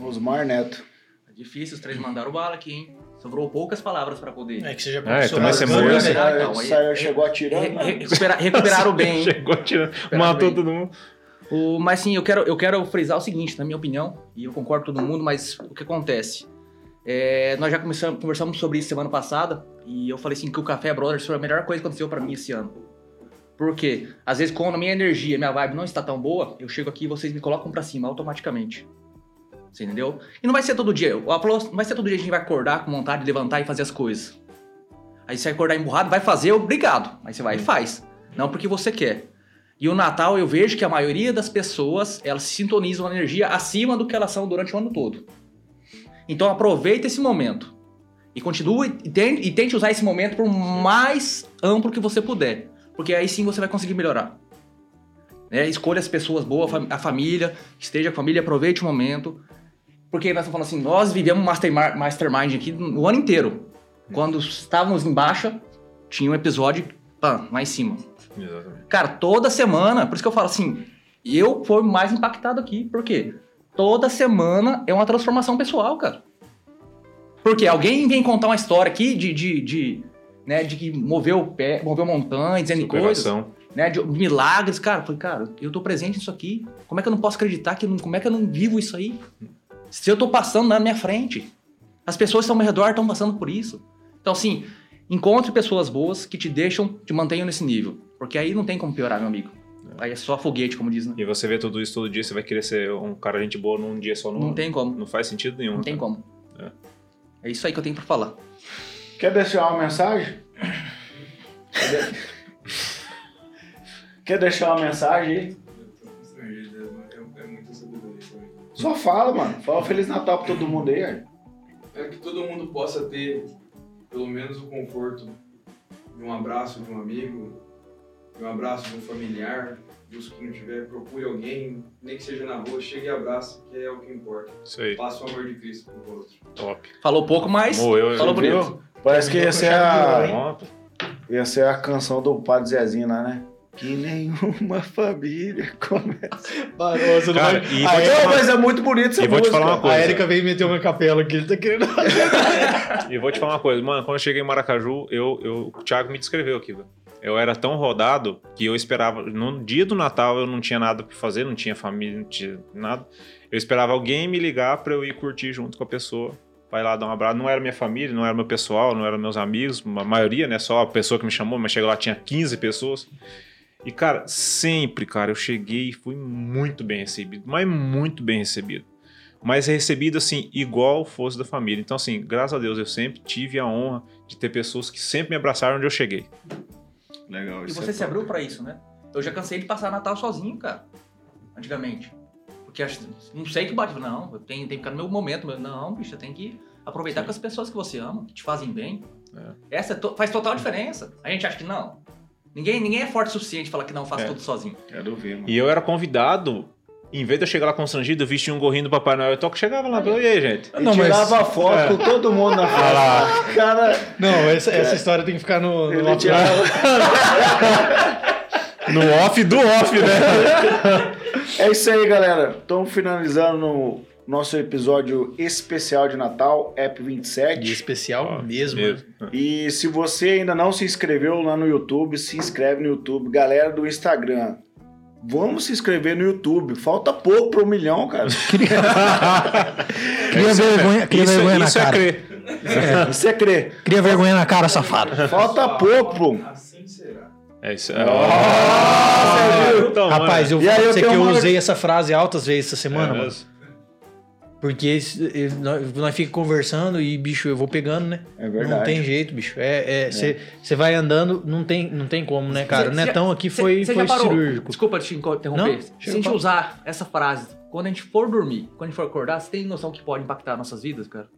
Osmar Neto. É difícil, os três mandaram bala aqui, hein? Sobrou poucas palavras pra poder. É que você já É, começou também você morreu, né, então, aí- Saiu, chegou atirando. Re- né? re- recupera- recuperaram bem, hein? Chegou atirando, matou bem. todo mundo. O, mas sim, eu quero, eu quero frisar o seguinte, na minha opinião, e eu concordo com todo mundo, mas o que acontece? É, nós já começamos, conversamos sobre isso semana passada, e eu falei assim que o Café Brothers foi a melhor coisa que aconteceu pra mim esse ano. Por quê? Às vezes, quando a minha energia, minha vibe não está tão boa, eu chego aqui e vocês me colocam pra cima automaticamente. Você entendeu? E não vai ser todo dia. O Apollo, não vai ser todo dia que a gente vai acordar com vontade de levantar e fazer as coisas. Aí você vai acordar emburrado, vai fazer, obrigado. Aí você vai e faz. Não porque você quer. E o Natal eu vejo que a maioria das pessoas, elas se sintonizam a energia acima do que elas são durante o ano todo. Então aproveita esse momento. E continue e tente, e tente usar esse momento por mais amplo que você puder. Porque aí sim você vai conseguir melhorar. Né? Escolha as pessoas boas, a família, esteja com a família, aproveite o momento. Porque nós estamos falando assim, nós vivemos mastermi- mastermind aqui no ano inteiro. Quando estávamos em baixa, tinha um episódio pã, lá em cima. Exatamente. Cara, toda semana, por isso que eu falo assim, eu fui mais impactado aqui. Por quê? Toda semana é uma transformação pessoal, cara. Porque alguém vem contar uma história aqui de, de, de, né, de que moveu, pé, moveu montanhas, dizendo coisas, né, de milagres. Cara, eu falei, cara, eu tô presente nisso aqui. Como é que eu não posso acreditar que eu não- como é que eu não vivo isso aí? Se eu tô passando na minha frente, as pessoas que estão ao meu redor estão passando por isso. Então, assim, encontre pessoas boas que te deixam, te mantenham nesse nível. Porque aí não tem como piorar, meu amigo. Aí é só foguete, como diz, né? E você vê tudo isso todo dia, você vai querer ser um cara gente boa num dia só. Não, Não tem como. não faz sentido nenhum. Não tem cara. como. É. É isso aí que eu tenho pra falar. Quer deixar uma mensagem? Quer de- Quer deixar uma mensagem aí? Só fala, mano. Fala Feliz Natal pra todo mundo aí. É que todo mundo possa ter, pelo menos, o conforto de um abraço de um amigo, de um abraço de um familiar. E os que não tiver, procure alguém, nem que seja na rua, chegue e abraça, que é o que importa. Isso aí, Passe o amor de Cristo pro outro. top. Falou pouco, mas Amor, eu- falou eu- bonito. Parece que essa é a, ia ser a canção do Padre Zezinho lá, né? Que nenhuma família começa. Você não Cara, vai- a, te Não, falar- mas é muito bonito essa E vou te música. falar uma a coisa. Erika veio meter uma capela aqui, ele tá querendo. E vou te falar uma coisa, mano, quando eu cheguei em Maracaju, eu, eu, o Thiago me descreveu aqui, velho. Eu era tão rodado que eu esperava. No dia do Natal eu não tinha nada pra fazer, não tinha família, não tinha nada. Eu esperava alguém me ligar pra eu ir curtir junto com a pessoa. Vai lá dar um abraço. Não era minha família, não era meu pessoal, não eram meus amigos, a maioria, né? Só a pessoa que me chamou, mas chegou lá tinha 15 pessoas. E, cara, sempre, cara, eu cheguei e fui muito bem recebido, mas muito bem recebido. Mas recebido, assim, igual fosse da família. Então, assim, graças a Deus, eu sempre tive a honra de ter pessoas que sempre me abraçaram onde eu cheguei. Legal, E você é se top. abriu pra isso, né? Eu já cansei de passar Natal sozinho, cara. Antigamente. Porque acho, não sei que bate. Não, eu tenho, tenho que ficar no meu momento. meu- Não, bicho, eu tenho que aproveitar com as pessoas que você ama, que te fazem bem. Essa é to- faz total diferença. A gente acha que não. Ninguém, ninguém é forte o suficiente pra falar que não faz É. tudo sozinho. Quero ver, mano. E eu era convidado, em vez de eu chegar lá constrangido, eu vestia um gorrinho do Papai Noel. Eu toco chegava lá, e aí, gente? E Não, mas- tirava foto É. com todo mundo na foto. Cara, Não, essa, essa história tem que ficar no. no off- tirava... No off do off, né? É isso aí, galera. Estamos finalizando nosso episódio especial de Natal, App 27. De especial Ó, mesmo. mesmo. E se você ainda não se inscreveu lá no YouTube, se inscreve no YouTube. Galera do Instagram, vamos se inscrever no YouTube. Falta pouco para um milhão, cara. Cria vergonha, cria isso vergonha na isso é cara. crer. Isso é crer. Cria vergonha na cara, safado. Falta pouco, pô. Assim será. É isso. Nossa, Oh, Rapaz, eu E aí vou eu dizer tenho que eu uma- usei essa frase altas vezes essa semana, é mano. Porque esse- nós, nós fica conversando e, bicho, eu vou pegando, né? É verdade. Não tem jeito, bicho. É, Você vai andando, não tem, não tem como, né, cara? O Cê- Netão aqui cê- foi, cê foi cirúrgico. Desculpa te interromper. Não, Se a gente pra- usar essa frase, quando a gente for dormir, quando a gente for acordar, você tem noção que pode impactar nossas vidas, cara?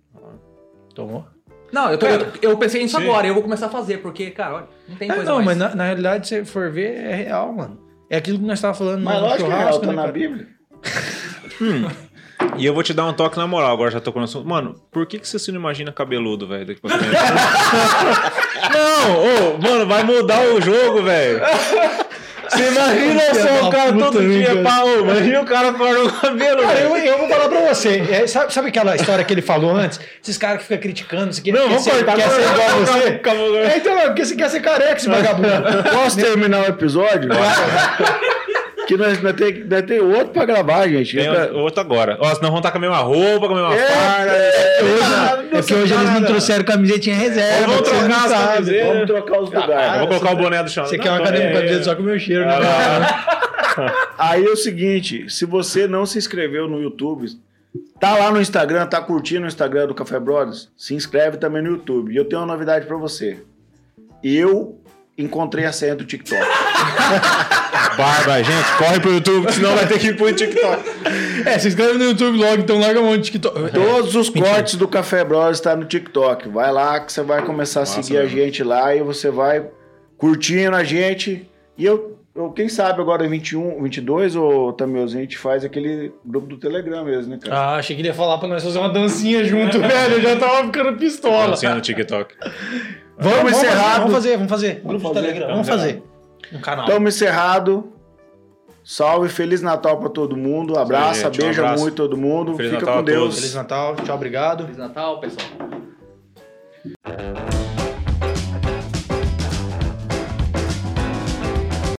Tomou? Não, eu, tô- eu, eu pensei nisso Sim. agora e eu vou começar a fazer, porque, cara, olha, não tem É, coisa não, mais... mas na, na realidade, se for ver, é real, mano. É aquilo que nós estávamos falando Mas no lógico que é real, tá né, na cara? Bíblia. E eu vou te dar um toque na moral, agora já tô com o assunto. Mano, por que, que você se não imagina cabeludo, velho, daqui pra frente? não, ô, mano, vai mudar o jogo, velho. Você imagina só o cara todo dia, cara? ô, imagina o cara corta o cabelo, Cara, eu, eu vou falar pra você. É, sabe, sabe aquela história que ele falou antes? Esses caras que ficam criticando, você quer, Não, vamos cortar, quer ser igual a você? acabou. É, então, é porque você quer ser careca, esse vagabundo. Posso terminar o episódio? Que nós vai ter, vai ter outro pra gravar, gente. Tem outro agora. Ó, senão vão estar com a mesma roupa, com a mesma É, farda. É que hoje eles não trouxeram camisetinha reserva. Vamos trocar as camisetas. Vamos trocar os Eu lugares. vou colocar o boné do chão. Você Não, quer uma tô- cadeira é, com camiseta só com o meu cheiro, né? Aí é o seguinte, se você não se inscreveu no YouTube, tá lá no Instagram, tá curtindo o Instagram do Café Brothers, se inscreve também no YouTube. E eu tenho uma novidade pra você. Eu encontrei a senha do TikTok. Barba, gente, corre pro YouTube, senão vai ter que ir pro TikTok. É, se inscreve no YouTube logo, então larga um monte de TikTok. Todos os cortes do Café Brothers tá no TikTok. Vai lá que você vai começar a seguir a gente lá e você vai curtindo a gente. E eu eu, quem sabe agora em 21, 22, ou também a gente faz aquele grupo do Telegram mesmo, né, cara? Ah, achei que ele ia falar pra nós fazer uma dancinha junto, velho. Eu já tava ficando pistola. Dancinha no TikTok. Vamos fazer, encerrado. Vamos fazer, vamos fazer. Grupo fazer. do Telegram, vamos Vamos fazer. Um canal. Estamos encerrado. Salve, Feliz Natal pra todo mundo. Abraça, gente, um beija abraço. muito todo mundo. Feliz Fica Natal com Deus. Feliz Natal, tchau, obrigado. Feliz Natal, pessoal.